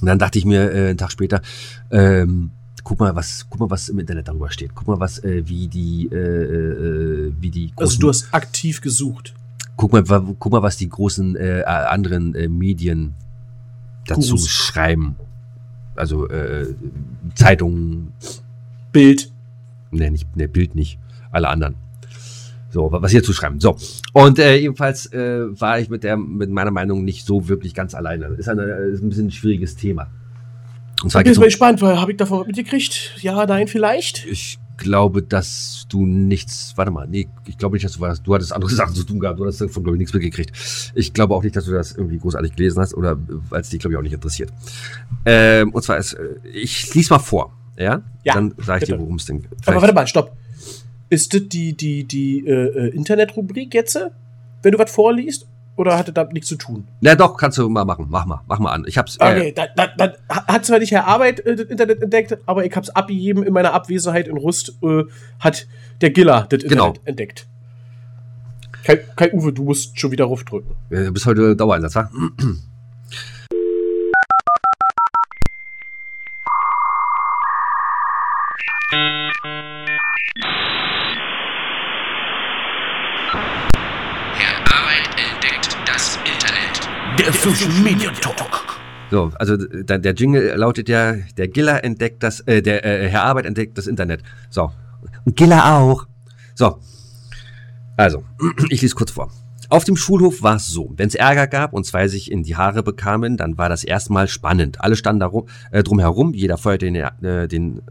Und dann dachte ich mir äh, einen Tag später, ähm, guck mal, was, guck mal, was im Internet darüber steht. Guck mal, was, äh, wie die, äh, äh, wie die Also großen, du hast aktiv gesucht. guck mal, guck mal, was die großen äh, anderen äh, Medien dazu Gurus. schreiben. Also äh, Zeitungen, Bild. ne, nicht, ne, Bild nicht, alle anderen. So, wa- was sie dazu schreiben. So. Und äh, jedenfalls äh, war ich mit der, mit meiner Meinung nicht so wirklich ganz alleine. Ist, eine, ist ein bisschen ein schwieriges Thema. Und zwar Ich bin jetzt mal gespannt, weil habe ich davon mitgekriegt? Ja, nein, vielleicht? Ich glaube, dass du nichts, warte mal, nee, ich glaube nicht, dass du was, du hattest andere Sachen zu tun gehabt, du hast davon, glaube ich, nichts mitgekriegt. Ich glaube auch nicht, dass du das irgendwie großartig gelesen hast oder weil es dich, glaube ich, auch nicht interessiert. Ähm, und zwar ist, äh, ich lies mal vor, ja? Ja, Dann sage ich dir, bitte. worum es denn geht. Aber warte mal, stopp. Ist das die, die, die äh, äh, Internetrubrik jetzt, äh, wenn du was vorliest? Oder hat das damit nichts zu tun? Na doch, kannst du mal machen, mach mal, mach mal an. Ich hab's, Okay, äh, dann da, da, hat zwar nicht Herr Arbeit äh, das Internet entdeckt, aber ich hab's abgegeben in meiner Abwesenheit in Rust, äh, hat der Giller das Genau. Internet entdeckt. Kai, Kai Uwe, du musst schon wieder draufdrücken. äh, bis heute Dauereinsatz, wa? Herr Arbeit entdeckt das Internet. Der Social Media Talk. So, also der, der Jingle lautet ja, der Giller entdeckt das, äh, der äh, Herr Arbeit entdeckt das Internet. So. Und Giller auch. So. Also, ich lese kurz vor. Auf dem Schulhof war es so, wenn es Ärger gab und zwei sich in die Haare bekamen, dann war das erstmal spannend. Alle standen darum, äh, drum jeder feuerte den, äh, den,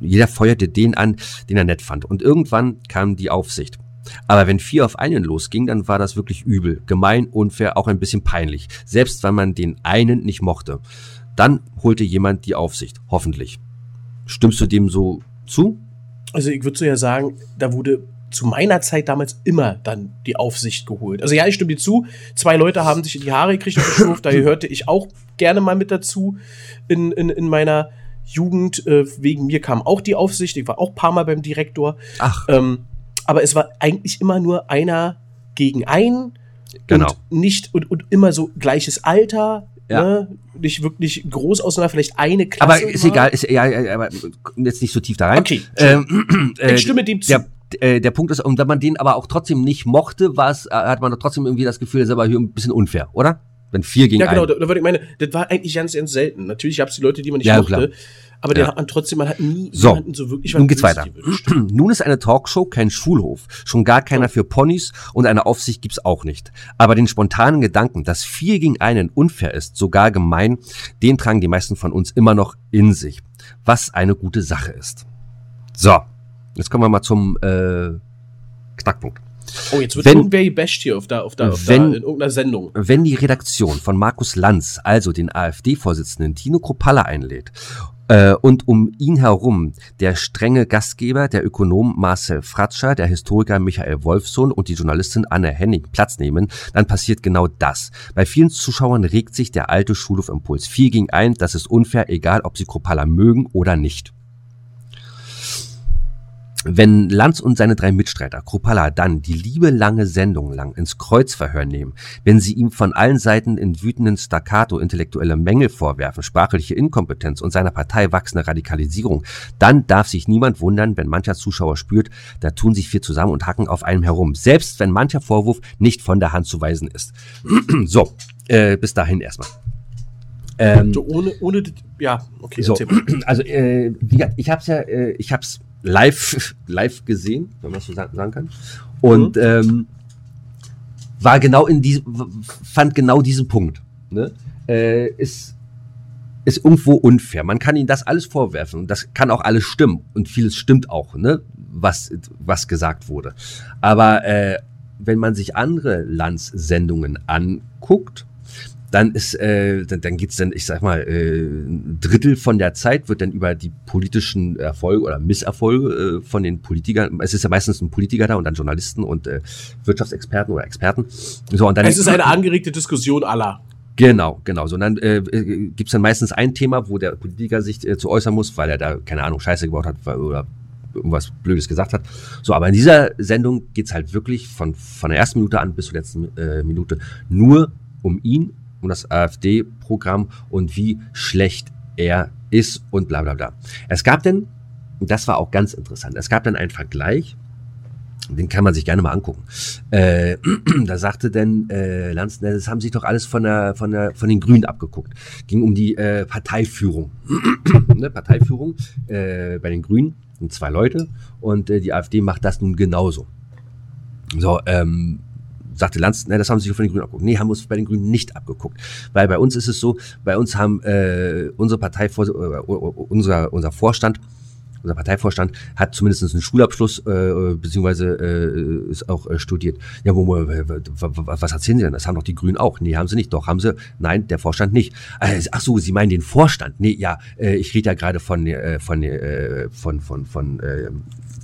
jeder feuerte den an, den er nett fand. Und irgendwann kam die Aufsicht. Aber wenn vier auf einen losging, dann war das wirklich übel, gemein, unfair, auch ein bisschen peinlich. Selbst wenn man den einen nicht mochte. Dann holte jemand die Aufsicht, hoffentlich. Stimmst du dem so zu? Also ich würde so ja sagen, da wurde zu meiner Zeit damals immer dann die Aufsicht geholt. Also ja, ich stimme dir zu. Zwei Leute haben sich in die Haare gekriegt dem Schulhof, da gehörte ich auch gerne mal mit dazu in, in, in meiner Jugend. Äh, wegen mir kam auch die Aufsicht. Ich war auch ein paar Mal beim Direktor. Ach, Ähm, aber es war eigentlich immer nur einer gegen einen. Genau. Und nicht und, und immer so gleiches Alter. Ja. Ne? Nicht wirklich groß auseinander, vielleicht eine Klasse. aber ist mal. egal, ist, ja, ja, aber jetzt nicht so tief da rein. Okay, Ähm, äh, Ich stimme dem zu. Der, äh, der Punkt ist, und wenn man den aber auch trotzdem nicht mochte, war es, äh, hat man doch trotzdem irgendwie das Gefühl, das ist aber hier ein bisschen unfair, oder? Wenn vier gegen Ja, genau, einen. da, da würde ich meine, das war eigentlich ganz, ganz selten. Natürlich gab es die Leute, die man nicht Ja, mochte, klar. aber den Ja. hat man trotzdem, man hat nie So, jemanden so wirklich nun geht's weiter. Nun ist eine Talkshow kein Schulhof, schon gar keiner für Ponys und eine Aufsicht gibt's auch nicht. Aber den spontanen Gedanken, dass vier gegen einen unfair ist, sogar gemein, den tragen die meisten von uns immer noch in sich, was eine gute Sache ist. So, jetzt kommen wir mal zum äh, Knackpunkt. Oh, jetzt wird Wenn- irgendwer gebasht hier auf da, auf da, auf Wenn- da in irgendeiner Sendung. Wenn die Redaktion von Markus Lanz, also den AfD-Vorsitzenden Tino Kropalla einlädt, Äh, und um ihn herum der strenge Gastgeber, der Ökonom Marcel Fratscher, der Historiker Michael Wolfsohn und die Journalistin Anne Henning Platz nehmen, dann passiert genau das. Bei vielen Zuschauern regt sich der alte Schulhofimpuls. Viel ging ein, das ist unfair, egal ob sie Kropala mögen oder nicht. Wenn Lanz und seine drei Mitstreiter Kropala dann die liebe lange Sendung lang ins Kreuzverhör nehmen, wenn sie ihm von allen Seiten in wütenden Staccato intellektuelle Mängel vorwerfen, sprachliche Inkompetenz und seiner Partei wachsende Radikalisierung, dann darf sich niemand wundern, wenn mancher Zuschauer spürt, da tun sich vier zusammen und hacken auf einem herum, selbst wenn mancher Vorwurf nicht von der Hand zu weisen ist. so, äh, bis dahin erstmal. Ähm, So ohne, ohne, ja, okay, so, also äh, ich habe es ja, äh, ich habe es live, live gesehen, wenn man so sagen, sagen kann, und ähm, war genau in diesem, fand genau diesen Punkt. Ne? Äh, ist ist irgendwo unfair. Man kann ihnen das alles vorwerfen und das kann auch alles stimmen und vieles stimmt auch, ne, was was gesagt wurde. Aber äh, wenn man sich andere Landssendungen anguckt, dann ist, äh, dann, dann geht's dann, ich sag mal, äh, ein Drittel von der Zeit wird dann über die politischen Erfolge oder Misserfolge äh, von den Politikern, es ist ja meistens ein Politiker da und dann Journalisten und äh, Wirtschaftsexperten oder Experten. So, und dann, Es ist eine angeregte Diskussion aller. Genau, genau. So, und dann äh, gibt es dann meistens ein Thema, wo der Politiker sich äh, zu äußern muss, weil er da, keine Ahnung, Scheiße gebaut hat weil- oder irgendwas Blödes gesagt hat. So, aber in dieser Sendung geht's halt wirklich von, von der ersten Minute an bis zur letzten äh, Minute nur um ihn, um das AfD-Programm und wie schlecht er ist und bla bla bla. Es gab denn, das war auch ganz interessant, es gab dann einen Vergleich, den kann man sich gerne mal angucken. Äh, da sagte denn äh, Lanz, das haben sich doch alles von der, von der, von den Grünen abgeguckt. Ging um die äh, Parteiführung. ne, Parteiführung äh, bei den Grünen sind zwei Leute und äh, die AfD macht das nun genauso. So, ähm, sagte Lanz, ne, das haben sie sich von den Grünen abgeguckt. Nee, haben wir uns bei den Grünen nicht abgeguckt. Weil bei uns ist es so, bei uns haben äh, unsere Partei, äh, unser, unser Vorstand, unser Parteivorstand hat zumindest einen Schulabschluss äh, beziehungsweise äh, ist auch äh, studiert. Ja, wo, wo, was erzählen Sie denn? Das haben doch die Grünen auch. Nee, haben sie nicht. Doch, haben sie. Nein, der Vorstand nicht. Äh, ach so, Sie meinen den Vorstand? Nee, ja, äh, ich rede ja gerade von, äh, von, äh, von, von, von äh,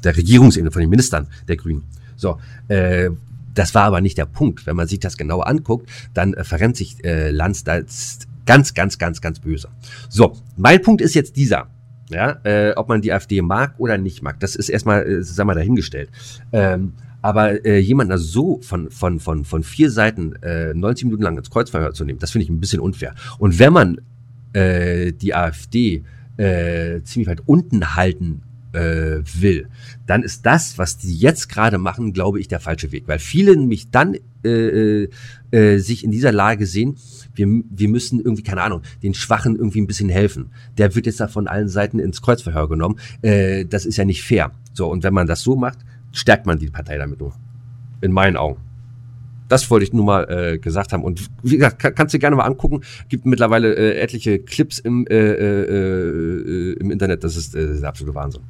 der Regierungsebene, von den Ministern der Grünen. So, äh, das war aber nicht der Punkt. Wenn man sich das genauer anguckt, dann äh, verrennt sich äh, Lanz da ganz, ganz, ganz, ganz böse. So, mein Punkt ist jetzt dieser. Ja, äh, ob man die AfD mag oder nicht mag, das ist erstmal, äh, sag mal, dahingestellt. Ähm, aber äh, jemanden also so von, von, von, von vier Seiten äh, 90 Minuten lang ins Kreuzverhör zu nehmen, das finde ich ein bisschen unfair. Und wenn man äh, die AfD äh, ziemlich weit unten halten äh, will, dann ist das, was die jetzt gerade machen, glaube ich, der falsche Weg. Weil viele nämlich dann äh, äh, äh, sich in dieser Lage sehen, wir, wir müssen irgendwie, keine Ahnung, den Schwachen irgendwie ein bisschen helfen. Der wird jetzt da von allen Seiten ins Kreuzverhör genommen. Äh, das ist ja nicht fair. So, und wenn man das so macht, stärkt man die Partei damit nur. In meinen Augen. Das wollte ich nur mal äh, gesagt haben. Und wie gesagt, kann, kannst du dir gerne mal angucken. Gibt mittlerweile äh, etliche Clips im, äh, äh, äh, im Internet. Das ist äh, der absolute Wahnsinn.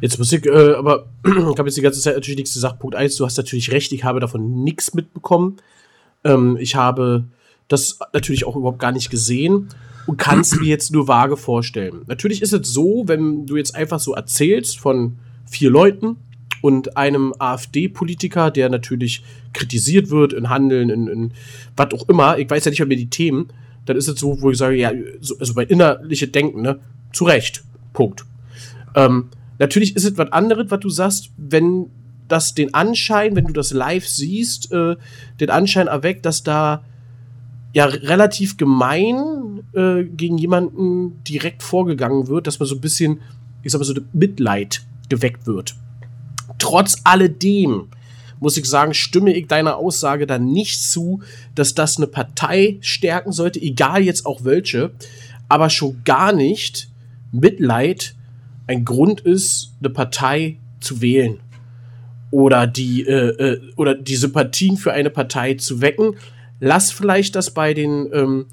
Jetzt muss ich, äh, aber ich habe jetzt die ganze Zeit natürlich nichts gesagt. Punkt eins, du hast natürlich recht, ich habe davon nichts mitbekommen. Ähm, ich habe das natürlich auch überhaupt gar nicht gesehen und kann es mir jetzt nur vage vorstellen. Natürlich ist es so, wenn du jetzt einfach so erzählst von vier Leuten und einem AfD-Politiker, der natürlich kritisiert wird in Handeln, in, in was auch immer, ich weiß ja nicht mehr die Themen, dann ist es so, wo ich sage, ja, so, also bei innerliche Denken, ne, zu Recht. Punkt. Ähm, natürlich ist es was anderes, was du sagst, wenn das den Anschein, wenn du das live siehst, äh, den Anschein erweckt, dass da ja relativ gemein äh, gegen jemanden direkt vorgegangen wird, dass man so ein bisschen, ich sag mal so, Mitleid geweckt wird. Trotz alledem muss ich sagen, stimme ich deiner Aussage dann nicht zu, dass das eine Partei stärken sollte, egal jetzt auch welche, aber schon gar nicht Mitleid ein Grund ist, eine Partei zu wählen oder die äh, äh, oder die Sympathien für eine Partei zu wecken. Lass vielleicht das bei den ähm,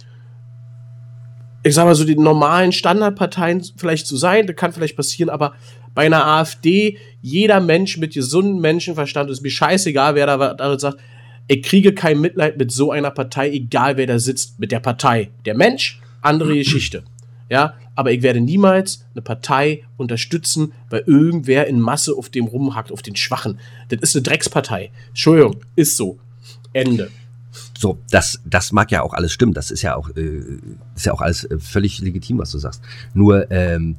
ich sag mal so den normalen Standardparteien vielleicht so sein, das kann vielleicht passieren, aber bei einer AfD, jeder Mensch mit gesundem Menschenverstand ist mir scheißegal, wer da darin sagt, ich kriege kein Mitleid mit so einer Partei, egal wer da sitzt mit der Partei. Der Mensch, andere Geschichte. Ja, aber ich werde niemals eine Partei unterstützen, weil irgendwer in Masse auf dem rumhackt, auf den Schwachen. Das ist eine Dreckspartei. Entschuldigung, ist so. Ende. So, das, das mag ja auch alles stimmen. Das ist ja auch, äh, ist ja auch alles äh, völlig legitim, was du sagst. Nur ähm,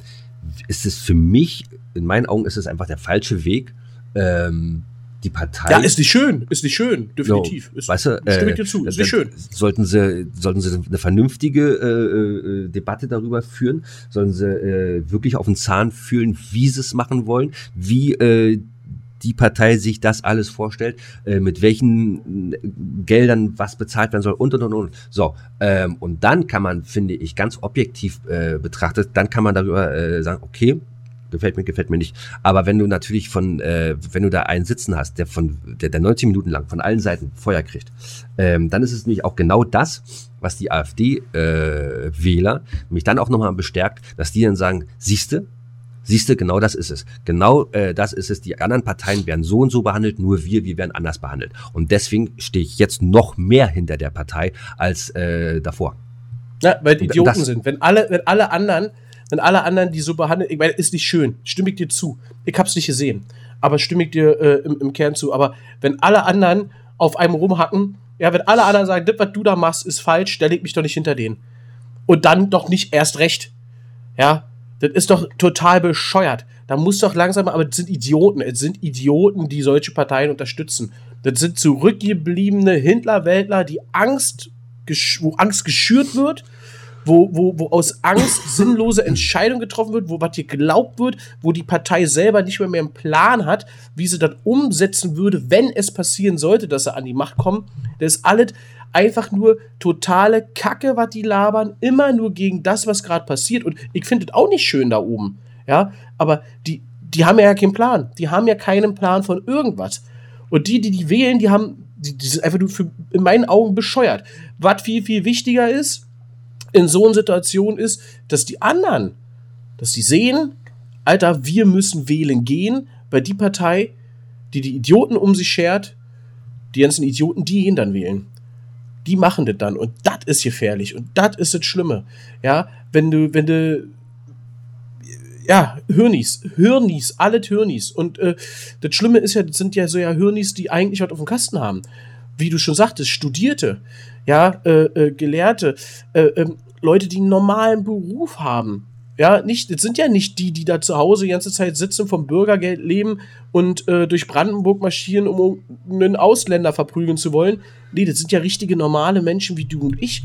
ist es für mich, in meinen Augen, ist es einfach der falsche Weg. Ähm, die Partei. Ja, ist nicht schön, ist nicht schön, definitiv. So, ist, weißt du, stimme ich äh, dir zu, ist äh, nicht schön. Sollten sie, sollten sie eine vernünftige äh, äh, Debatte darüber führen, sollen sie äh, wirklich auf den Zahn fühlen, wie sie es machen wollen, wie äh, die Partei sich das alles vorstellt, äh, mit welchen Geldern was bezahlt werden soll und und und und. So, ähm, und dann kann man, finde ich, ganz objektiv äh, betrachtet, dann kann man darüber äh, sagen, okay, gefällt mir, gefällt mir nicht. Aber wenn du natürlich von, äh, wenn du da einen sitzen hast, der von, der, der 90 Minuten lang von allen Seiten Feuer kriegt, ähm, dann ist es nämlich auch genau das, was die AfD-Wähler äh, mich dann auch nochmal bestärkt, dass die dann sagen, siehste, siehste, genau das ist es. Genau äh, das ist es. Die anderen Parteien werden so und so behandelt, nur wir, wir werden anders behandelt. Und deswegen stehe ich jetzt noch mehr hinter der Partei als äh, davor. Ja, weil die Idioten das- sind. Wenn alle, wenn alle anderen, wenn alle anderen die so behandeln, ich meine, ist nicht schön, stimme ich dir zu. Ich hab's nicht gesehen, aber stimme ich dir äh, im, im Kern zu. Aber wenn alle anderen auf einem rumhacken, ja, wenn alle anderen sagen, das, was du da machst, ist falsch, dann leg mich doch nicht hinter denen. Und dann doch nicht erst recht. Ja, das ist doch total bescheuert. Da muss doch langsam, aber das sind Idioten. Es sind Idioten, die solche Parteien unterstützen. Das sind zurückgebliebene Hindlerwäldler, die Angst, wo Angst geschürt wird, wo, wo, wo aus Angst sinnlose Entscheidungen getroffen wird, wo was dir geglaubt wird, wo die Partei selber nicht mehr, mehr einen Plan hat, wie sie das umsetzen würde, wenn es passieren sollte, dass sie an die Macht kommen. Das ist alles einfach nur totale Kacke, was die labern, immer nur gegen das, was gerade passiert. Und ich finde es auch nicht schön da oben. Ja, aber die, die haben ja keinen Plan. Die haben ja keinen Plan von irgendwas. Und die, die die wählen, die haben, die, die sind einfach nur für, in meinen Augen bescheuert. Was viel, viel wichtiger ist, in so einer Situation ist, dass die anderen, dass die sehen, Alter, wir müssen wählen gehen, weil die Partei, die die Idioten um sich schert, die ganzen Idioten, die gehen dann wählen. Die machen das dann und das ist gefährlich und das ist das Schlimme. Ja, wenn du, wenn du, ja, Hirnis, Hirnis, alle Hirnis. Und äh, das Schlimme ist ja, das sind ja so ja Hirnis, die eigentlich was auf dem Kasten haben. Wie du schon sagtest, Studierte, ja, äh, äh, Gelehrte, äh, ähm, Leute, die einen normalen Beruf haben. Ja, nicht, das sind ja nicht die, die da zu Hause die ganze Zeit sitzen, vom Bürgergeld leben und äh, durch Brandenburg marschieren, um einen Ausländer verprügeln zu wollen. Nee, das sind ja richtige normale Menschen wie du und ich,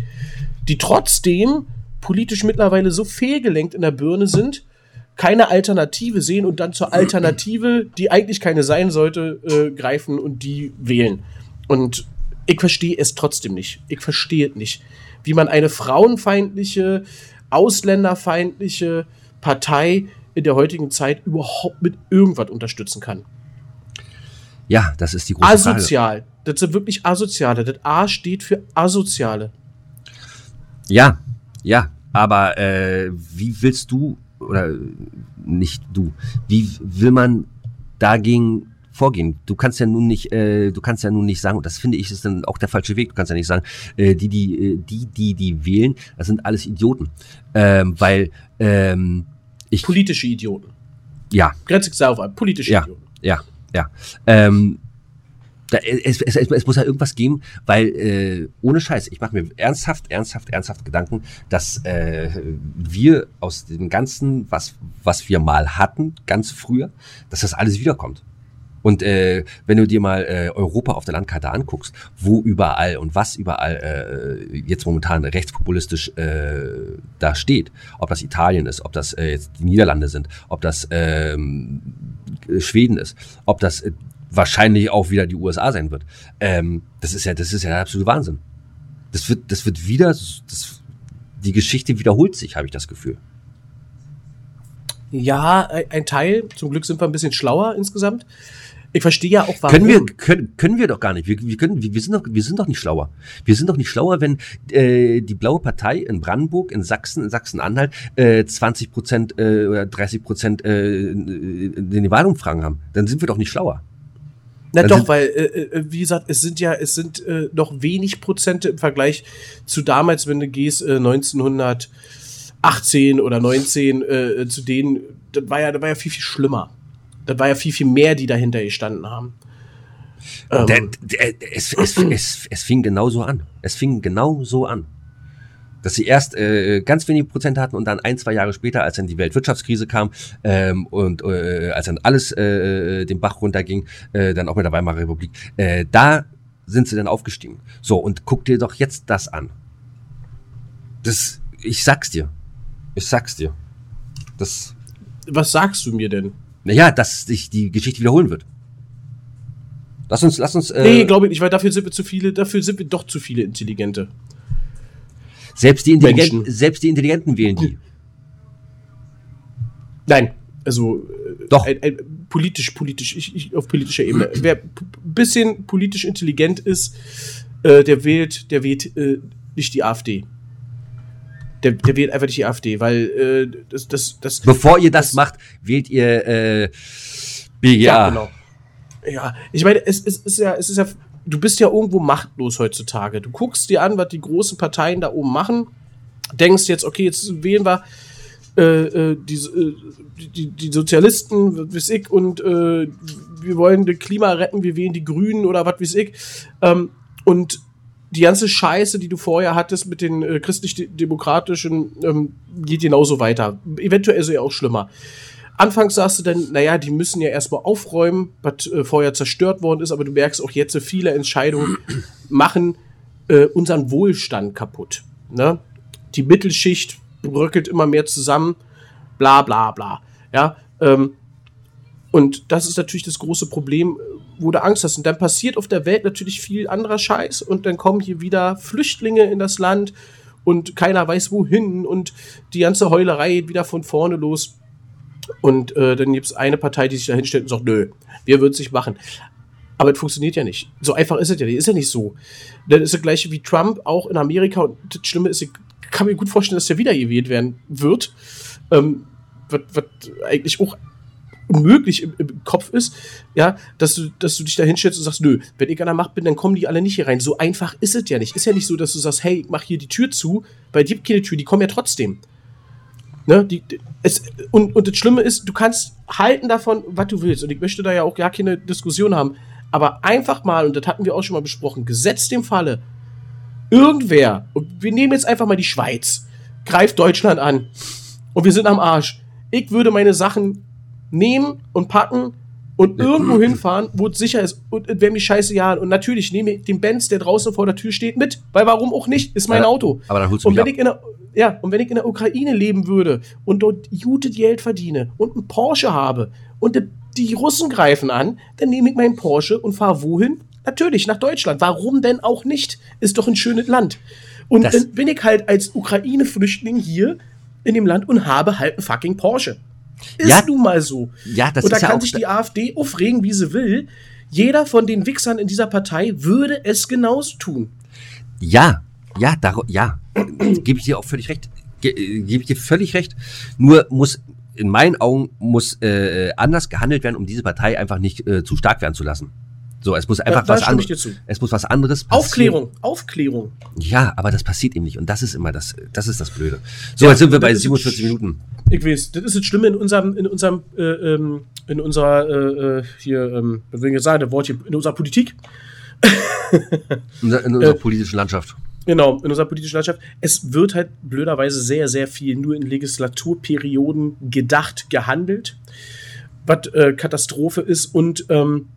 die trotzdem politisch mittlerweile so fehlgelenkt in der Birne sind, keine Alternative sehen und dann zur Alternative, die eigentlich keine sein sollte, äh, greifen und die wählen. Und ich verstehe es trotzdem nicht. Ich verstehe es nicht. Wie man eine frauenfeindliche, ausländerfeindliche Partei in der heutigen Zeit überhaupt mit irgendwas unterstützen kann. Ja, das ist die große Frage. Asozial. Das sind wirklich Asoziale. Das A steht für Asoziale. Ja, ja, aber äh, wie willst du, oder nicht du, wie will man dagegen vorgehen? Du kannst ja nun nicht, äh, du kannst ja nun nicht sagen, und das finde ich ist dann auch der falsche Weg, du kannst ja nicht sagen, äh, die, die, äh, die, die, die wählen, das sind alles Idioten. Ähm, weil ähm, ich, Politische Idioten. ja, Grenze auf an. Politische ja, Idioten. ja, ja. Ähm, da, es, es, es, es muss ja irgendwas geben, weil äh, ohne Scheiß, ich mache mir ernsthaft, ernsthaft, ernsthaft Gedanken, dass äh, wir aus dem Ganzen, was, was wir mal hatten, ganz früher, dass das alles wiederkommt. Und äh, wenn du dir mal äh, Europa auf der Landkarte anguckst, wo überall und was überall äh, jetzt momentan rechtspopulistisch äh, da steht, ob das Italien ist, ob das äh, jetzt die Niederlande sind, ob das ähm, Schweden ist, ob das äh, wahrscheinlich auch wieder die USA sein wird, ähm, das ist ja, das ist ja der absolute Wahnsinn. Das wird, das wird wieder, das, die Geschichte wiederholt sich, habe ich das Gefühl. Ja, ein Teil. Zum Glück sind wir ein bisschen schlauer insgesamt. Ich verstehe ja auch, warum. Können wir, können, können wir doch gar nicht. Wir, wir, können, wir, wir, sind doch, wir sind doch nicht schlauer. Wir sind doch nicht schlauer, wenn äh, die blaue Partei in Brandenburg, in Sachsen, in Sachsen-Anhalt äh, 20 Prozent äh, oder 30 Prozent äh, in den Wahlumfragen haben. Dann sind wir doch nicht schlauer. Na doch, weil, äh, äh, wie gesagt, es sind ja, es sind äh, noch wenig Prozente im Vergleich zu damals, wenn du gehst, äh, 1900, 18 oder 19 äh, zu denen, das war ja, das war ja viel, viel schlimmer. Das war ja viel, viel mehr, die dahinter gestanden haben. Ähm, Der, der, es, es, es, es fing genauso an. Es fing genau so an. Dass sie erst äh, ganz wenige Prozent hatten und dann ein, zwei Jahre später, als dann die Weltwirtschaftskrise kam ähm, und äh, als dann alles äh, den Bach runterging, äh, dann auch mit der Weimarer Republik, äh, da sind sie dann aufgestiegen. So, und guck dir doch jetzt das an. Das, ich sag's dir. Ich sag's dir. Das, was sagst du mir denn? Naja, dass sich die Geschichte wiederholen wird. Lass uns, lass uns, äh, nee, glaube ich nicht, weil dafür sind wir zu viele, dafür sind wir doch zu viele Intelligente. selbst die Intelligenten, Menschen. selbst die Intelligenten wählen die. Nein, also äh, Doch. Ein, ein, politisch, politisch, ich, ich, auf politischer Ebene. Wer ein bisschen politisch intelligent ist, äh, der wählt, der wählt äh, nicht die AfD. Der, der wählt einfach nicht die AfD, weil äh, das, das, das. Bevor ihr das macht, wählt ihr äh, BGA. Ja, genau. Ja, ich meine, es, es ist ja, es ist ja, du bist ja irgendwo machtlos heutzutage. Du guckst dir an, was die großen Parteien da oben machen, denkst jetzt, okay, jetzt wählen wir äh, äh, die, äh, die, die Sozialisten, was weiß ich, und äh, wir wollen das Klima retten, wir wählen die Grünen oder was weiß ich. Ähm, und die ganze Scheiße, die du vorher hattest mit den äh, christlich-demokratischen, ähm, geht genauso weiter. Eventuell sogar auch schlimmer. Anfangs sagst du dann, naja, die müssen ja erstmal aufräumen, was äh, vorher zerstört worden ist, aber du merkst auch jetzt, äh, viele Entscheidungen machen äh, unseren Wohlstand kaputt. Ne? Die Mittelschicht bröckelt immer mehr zusammen, bla bla bla. Ja, ähm, und das ist natürlich das große Problem, wo du Angst hast. Und dann passiert auf der Welt natürlich viel anderer Scheiß und dann kommen hier wieder Flüchtlinge in das Land und keiner weiß wohin und die ganze Heulerei geht wieder von vorne los. Und äh, dann gibt es eine Partei, die sich da hinstellt und sagt, nö, wir würden es nicht machen. Aber es funktioniert ja nicht. So einfach ist es ja nicht. Ist ja nicht so. Dann ist das gleiche wie Trump auch in Amerika. Und das Schlimme ist, ich kann mir gut vorstellen, dass der wieder gewählt werden wird. Ähm, was, was eigentlich auch unmöglich im, im Kopf ist, ja, dass du, dass du dich da hinstellst und sagst, nö, wenn ich an der Macht bin, dann kommen die alle nicht hier rein. So einfach ist es ja nicht. Ist ja nicht so, dass du sagst, hey, ich mach hier die Tür zu, weil die gibt keine Tür, die kommen ja trotzdem. Ne, die, es, und, und das Schlimme ist, du kannst halten davon, was du willst. Und ich möchte da ja auch gar keine Diskussion haben. Aber einfach mal, und das hatten wir auch schon mal besprochen, gesetzt dem Falle, irgendwer, und wir nehmen jetzt einfach mal die Schweiz, greift Deutschland an und wir sind am Arsch. Ich würde meine Sachen nehmen und packen und irgendwo hinfahren, wo es sicher ist und es wäre mir scheiße ja. Und natürlich nehme ich den Benz, der draußen vor der Tür steht, mit, weil warum auch nicht, ist mein Auto. aber dann holst du und wenn ab. ich in der, ja, und wenn ich in der Ukraine leben würde und dort gutes Geld verdiene und einen Porsche habe und die, die Russen greifen an, dann nehme ich meinen Porsche und fahre wohin? Natürlich, nach Deutschland. Warum denn auch nicht? Ist doch ein schönes Land. Und Das- dann bin ich halt als Ukraine-Flüchtling hier in dem Land und habe halt einen fucking Porsche. Ist Ja. nun mal so. Ja, das und da ist ja kann auch sich die AfD aufregen, wie sie will. Jeder von den Wichsern in dieser Partei würde es genauso tun. Ja, ja, dar ja, gebe ich dir auch völlig recht. Äh, gebe ich dir völlig recht. Nur muss in meinen Augen muss äh, anders gehandelt werden, um diese Partei einfach nicht äh, zu stark werden zu lassen. So, es muss einfach da was anderes. Es muss was anderes passieren. Aufklärung, Aufklärung. Ja, aber das passiert eben nicht und das ist immer das, das ist das Blöde. So, jetzt sind wir bei das ist 47 sch- Minuten. Ich weiß, das ist das Schlimme in unserem, in unserem, äh, ähm, in unserer, äh, äh, hier, ähm, was will ich jetzt sagen, das Wort hier, in unserer Politik. In, in unserer Äh, politischen Landschaft. Genau, in unserer politischen Landschaft. Es wird halt blöderweise sehr, sehr viel nur in Legislaturperioden gedacht, gehandelt, was äh, Katastrophe ist. Und ähm,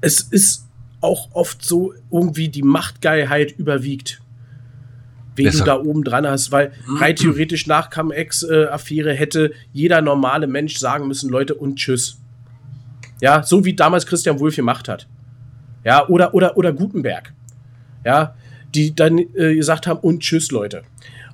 es ist auch oft so, irgendwie die Machtgeilheit überwiegt. Wen Besser. du da oben dran hast, weil rein theoretisch nach Cum-Ex-Affäre hätte jeder normale Mensch sagen müssen, Leute, und tschüss. Ja, so wie damals Christian Wulff gemacht hat. Ja, oder, oder, oder Gutenberg ja, die dann äh, gesagt haben, und tschüss, Leute.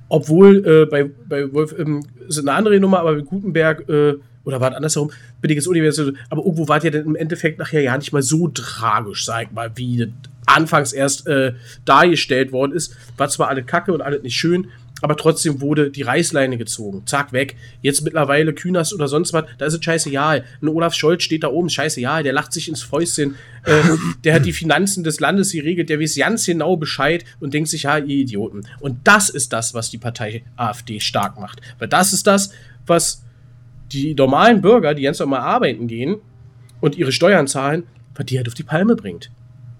Obwohl äh, bei, bei Wolf ähm, ist eine andere Nummer, aber bei Gutenberg, äh, oder war es ich jetzt Universität, aber irgendwo war es ja dann im Endeffekt nachher ja nicht mal so tragisch, sag ich mal, wie anfangs erst äh, dargestellt worden ist. War zwar alle kacke und alles nicht schön, aber trotzdem wurde die Reißleine gezogen. Zack, weg. Jetzt mittlerweile Künast oder sonst was, da ist es scheißegal. Ein Olaf Scholz steht da oben, scheißegal, der lacht sich ins Fäustchen. Äh, der hat die Finanzen des Landes geregelt, der weiß ganz genau Bescheid und denkt sich, ja, ihr Idioten. Und das ist das, was die Partei AfD stark macht. Weil das ist das, was die normalen Bürger, die ganz normal arbeiten gehen und ihre Steuern zahlen, was die halt auf die Palme bringt.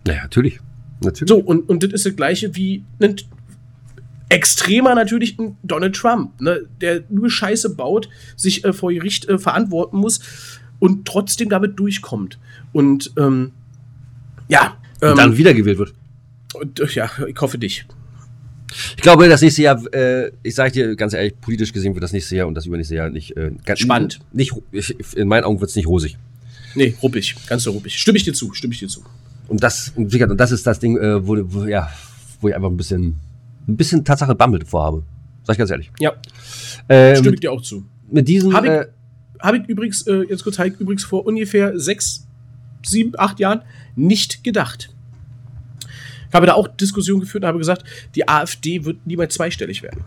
Naja, natürlich. Natürlich. So, und, und das ist das gleiche wie ein extremer natürlich ein Donald Trump, ne, der nur Scheiße baut, sich äh, vor Gericht äh, verantworten muss und trotzdem damit durchkommt. Und ähm, ja, ähm, Und dann wiedergewählt wird. und, äh, ja, ich hoffe dich. Ich glaube, das nächste Jahr, äh, ich sage dir ganz ehrlich, politisch gesehen wird das nächste Jahr und das übernächste Jahr nicht äh, ganz Spannend. Nicht, ich, in meinen Augen wird es nicht rosig. Nee, ruppig, ganz so ruppig. Stimme ich dir zu, stimme ich dir zu. Und das, und das ist das Ding, äh, wo, wo, ja, wo ich einfach ein bisschen, ein bisschen Tatsache Bammel vorhabe. Sag ich ganz ehrlich. Ja, Ähm, stimme ich dir auch zu. mit diesem, Hab ich- äh, Habe ich übrigens, äh, jetzt kurz, habe ich übrigens vor ungefähr sechs, sieben, acht Jahren nicht gedacht. Ich habe da auch Diskussionen geführt und habe gesagt, die AfD wird niemals zweistellig werden.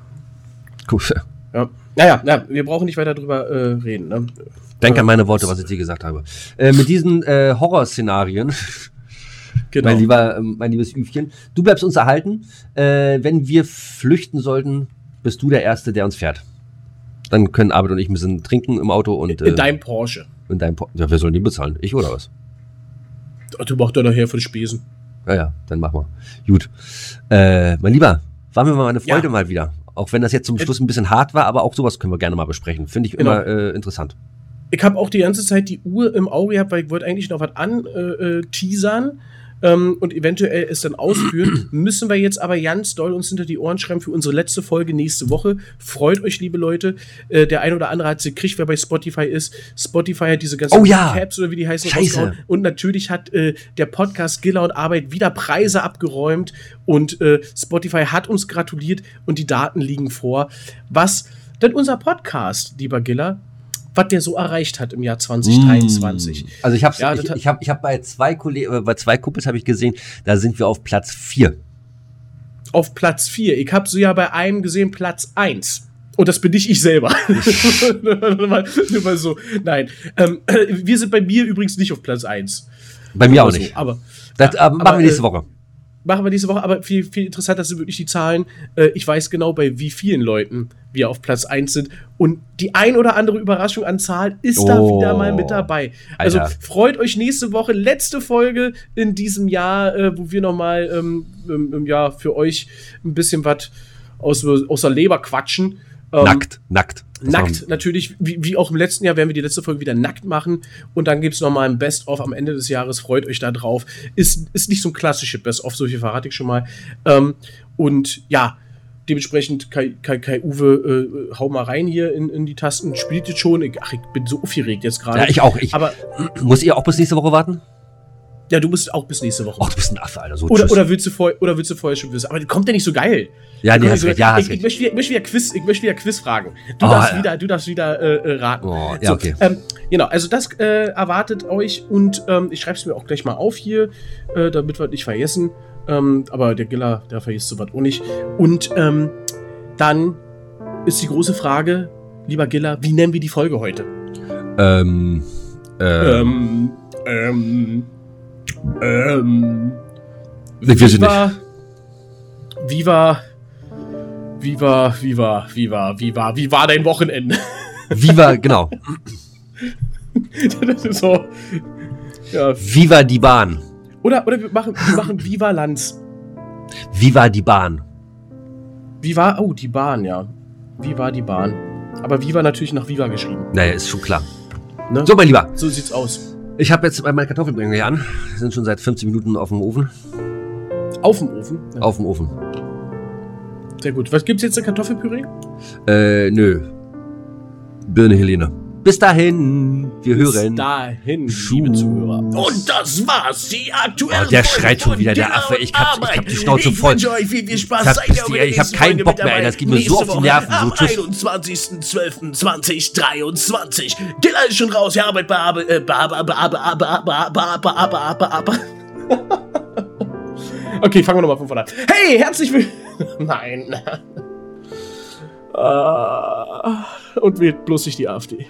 gut, Ja. Naja, na, wir brauchen nicht weiter drüber äh, reden. Ne? denk an meine Worte, was ich dir gesagt habe. Äh, mit diesen äh, Horrorszenarien, Genau. mein, lieber, ähm, mein liebes Üfchen, du bleibst uns erhalten. Äh, wenn wir flüchten sollten, bist du der Erste, der uns fährt. Dann können Arbeit und ich ein bisschen trinken im Auto und In deinem Porsche. in deinem Po- ja, wer soll den bezahlen? Ich oder was? Du machst doch nachher für die Spesen. Ja, ja, dann machen wir. Gut. Äh, mein Lieber, war mir mal eine Freude Ja. mal wieder. Auch wenn das jetzt zum Schluss ein bisschen hart war, aber auch sowas können wir gerne mal besprechen. Finde ich Genau. immer äh, interessant. Ich habe auch die ganze Zeit die Uhr im Auge gehabt, weil ich wollte eigentlich noch was an äh, äh, ähm, und eventuell es dann ausführen. Müssen wir jetzt aber ganz doll uns hinter die Ohren schreiben für unsere letzte Folge nächste Woche. Freut euch, liebe Leute. Äh, der ein oder andere hat sie gekriegt, wer bei Spotify ist. Spotify hat diese ganzen Oh ja. Caps oder wie die heißen Scheiße. Und natürlich hat äh, der Podcast Giller und Arbeit wieder Preise abgeräumt und äh, Spotify hat uns gratuliert und die Daten liegen vor. Was denn unser Podcast, lieber Giller, was der so erreicht hat im Jahr 2023. Also ich habe Ja, ich, ich hab, ich hab bei zwei Kollegen, äh, bei zwei Kumpels habe ich gesehen, da sind wir auf Platz vier. Auf Platz 4. Ich habe so ja bei einem gesehen, Platz 1. Und das bin nicht ich selber. nur, mal, nur mal so. Nein. Ähm, äh, wir sind bei mir übrigens nicht auf Platz 1. Bei mir auch so, nicht. Aber Das äh, machen aber, wir nächste äh, Woche. Machen wir nächste Woche, aber viel, viel interessanter sind wirklich die Zahlen. Äh, ich weiß genau, bei wie vielen Leuten wir auf Platz 1 sind. Und die ein oder andere Überraschung an Zahlen ist da Oh. wieder mal mit dabei. Also Alter. freut euch nächste Woche, letzte Folge in diesem Jahr, äh, wo wir nochmal ähm, ähm, ja, für euch ein bisschen was aus, aus der Leber quatschen. Ähm, nackt, nackt. Nackt, natürlich, wie, wie auch im letzten Jahr werden wir die letzte Folge wieder nackt machen und dann gibt es nochmal ein Best-of am Ende des Jahres. Freut euch da drauf. Ist, ist nicht so ein klassisches Best-of, so viel verrate ich schon mal. Ähm, und ja, dementsprechend, Kai, Kai, Kai Uwe, äh, hau mal rein hier in, in die Tasten. Spielt jetzt schon. Ich, ach, ich bin so aufgeregt jetzt gerade. Ja, ich auch. Ich, Aber muss ihr auch bis nächste Woche warten? Ja, du musst auch bis nächste Woche. Ach, du bist ein Affe, Alter. So, oder, tschüss. oder, willst du vor, oder willst du vorher schon wissen? Aber kommt ja nicht so geil. ja, nee, hast nicht recht. so Ja, geil. hast ich, ich, recht. möchte wieder, ich möchte wieder Quiz, ich möchte wieder Quiz fragen. Du Oh, darfst ja. wieder, du darfst wieder äh, äh, raten. Oh, ja, okay. Ähm, genau, also das äh, erwartet euch und ähm, ich schreibe es mir auch gleich mal auf hier, äh, damit wir nicht vergessen. Ähm, aber der Giller, der vergisst sowas auch nicht. Und ähm, dann ist die große Frage, lieber Giller, wie nennen wir die Folge heute? Ähm, ähm, Ähm, ähm, ich weiß es nicht. Viva, Viva, Viva, Viva, Viva, Viva, wie war dein Wochenende? Viva, genau. das ist so. Ja. Viva die Bahn. Oder, oder wir machen, wir machen Viva Lanz. Viva die Bahn. Viva, oh, die Bahn, ja. Viva die Bahn. Aber Viva natürlich nach Viva geschrieben. Naja, ist schon klar. Ne? So, mein Lieber. So sieht's aus. Ich habe jetzt meine Kartoffeln bringen wir an. Sind schon seit 15 Minuten auf dem Ofen. Auf dem Ofen. Ja, Auf dem Ofen. Sehr gut. Was gibt's jetzt in Kartoffelpüree? Äh, nö. Birne Helene. Bis dahin, wir Bis hören. Bis dahin, Schuh. liebe Zuhörer. Und das war's, die aktuelle oh, Der schreit schon wieder, der Affe. Ich hab, ich hab die Schnauze voll. Ich euch viel, viel Spaß. Ich hab, ich hab keinen Bock mehr, ey. das geht mir so auf die Nerven. Nerven. Am 21.12.2023. Dilla ist schon raus, ja, Arbeit bei Arbeit. Okay, fangen wir nochmal von vorne an. Hey, herzlich willkommen. Nein. Ah, und wählt bloß nicht die AfD.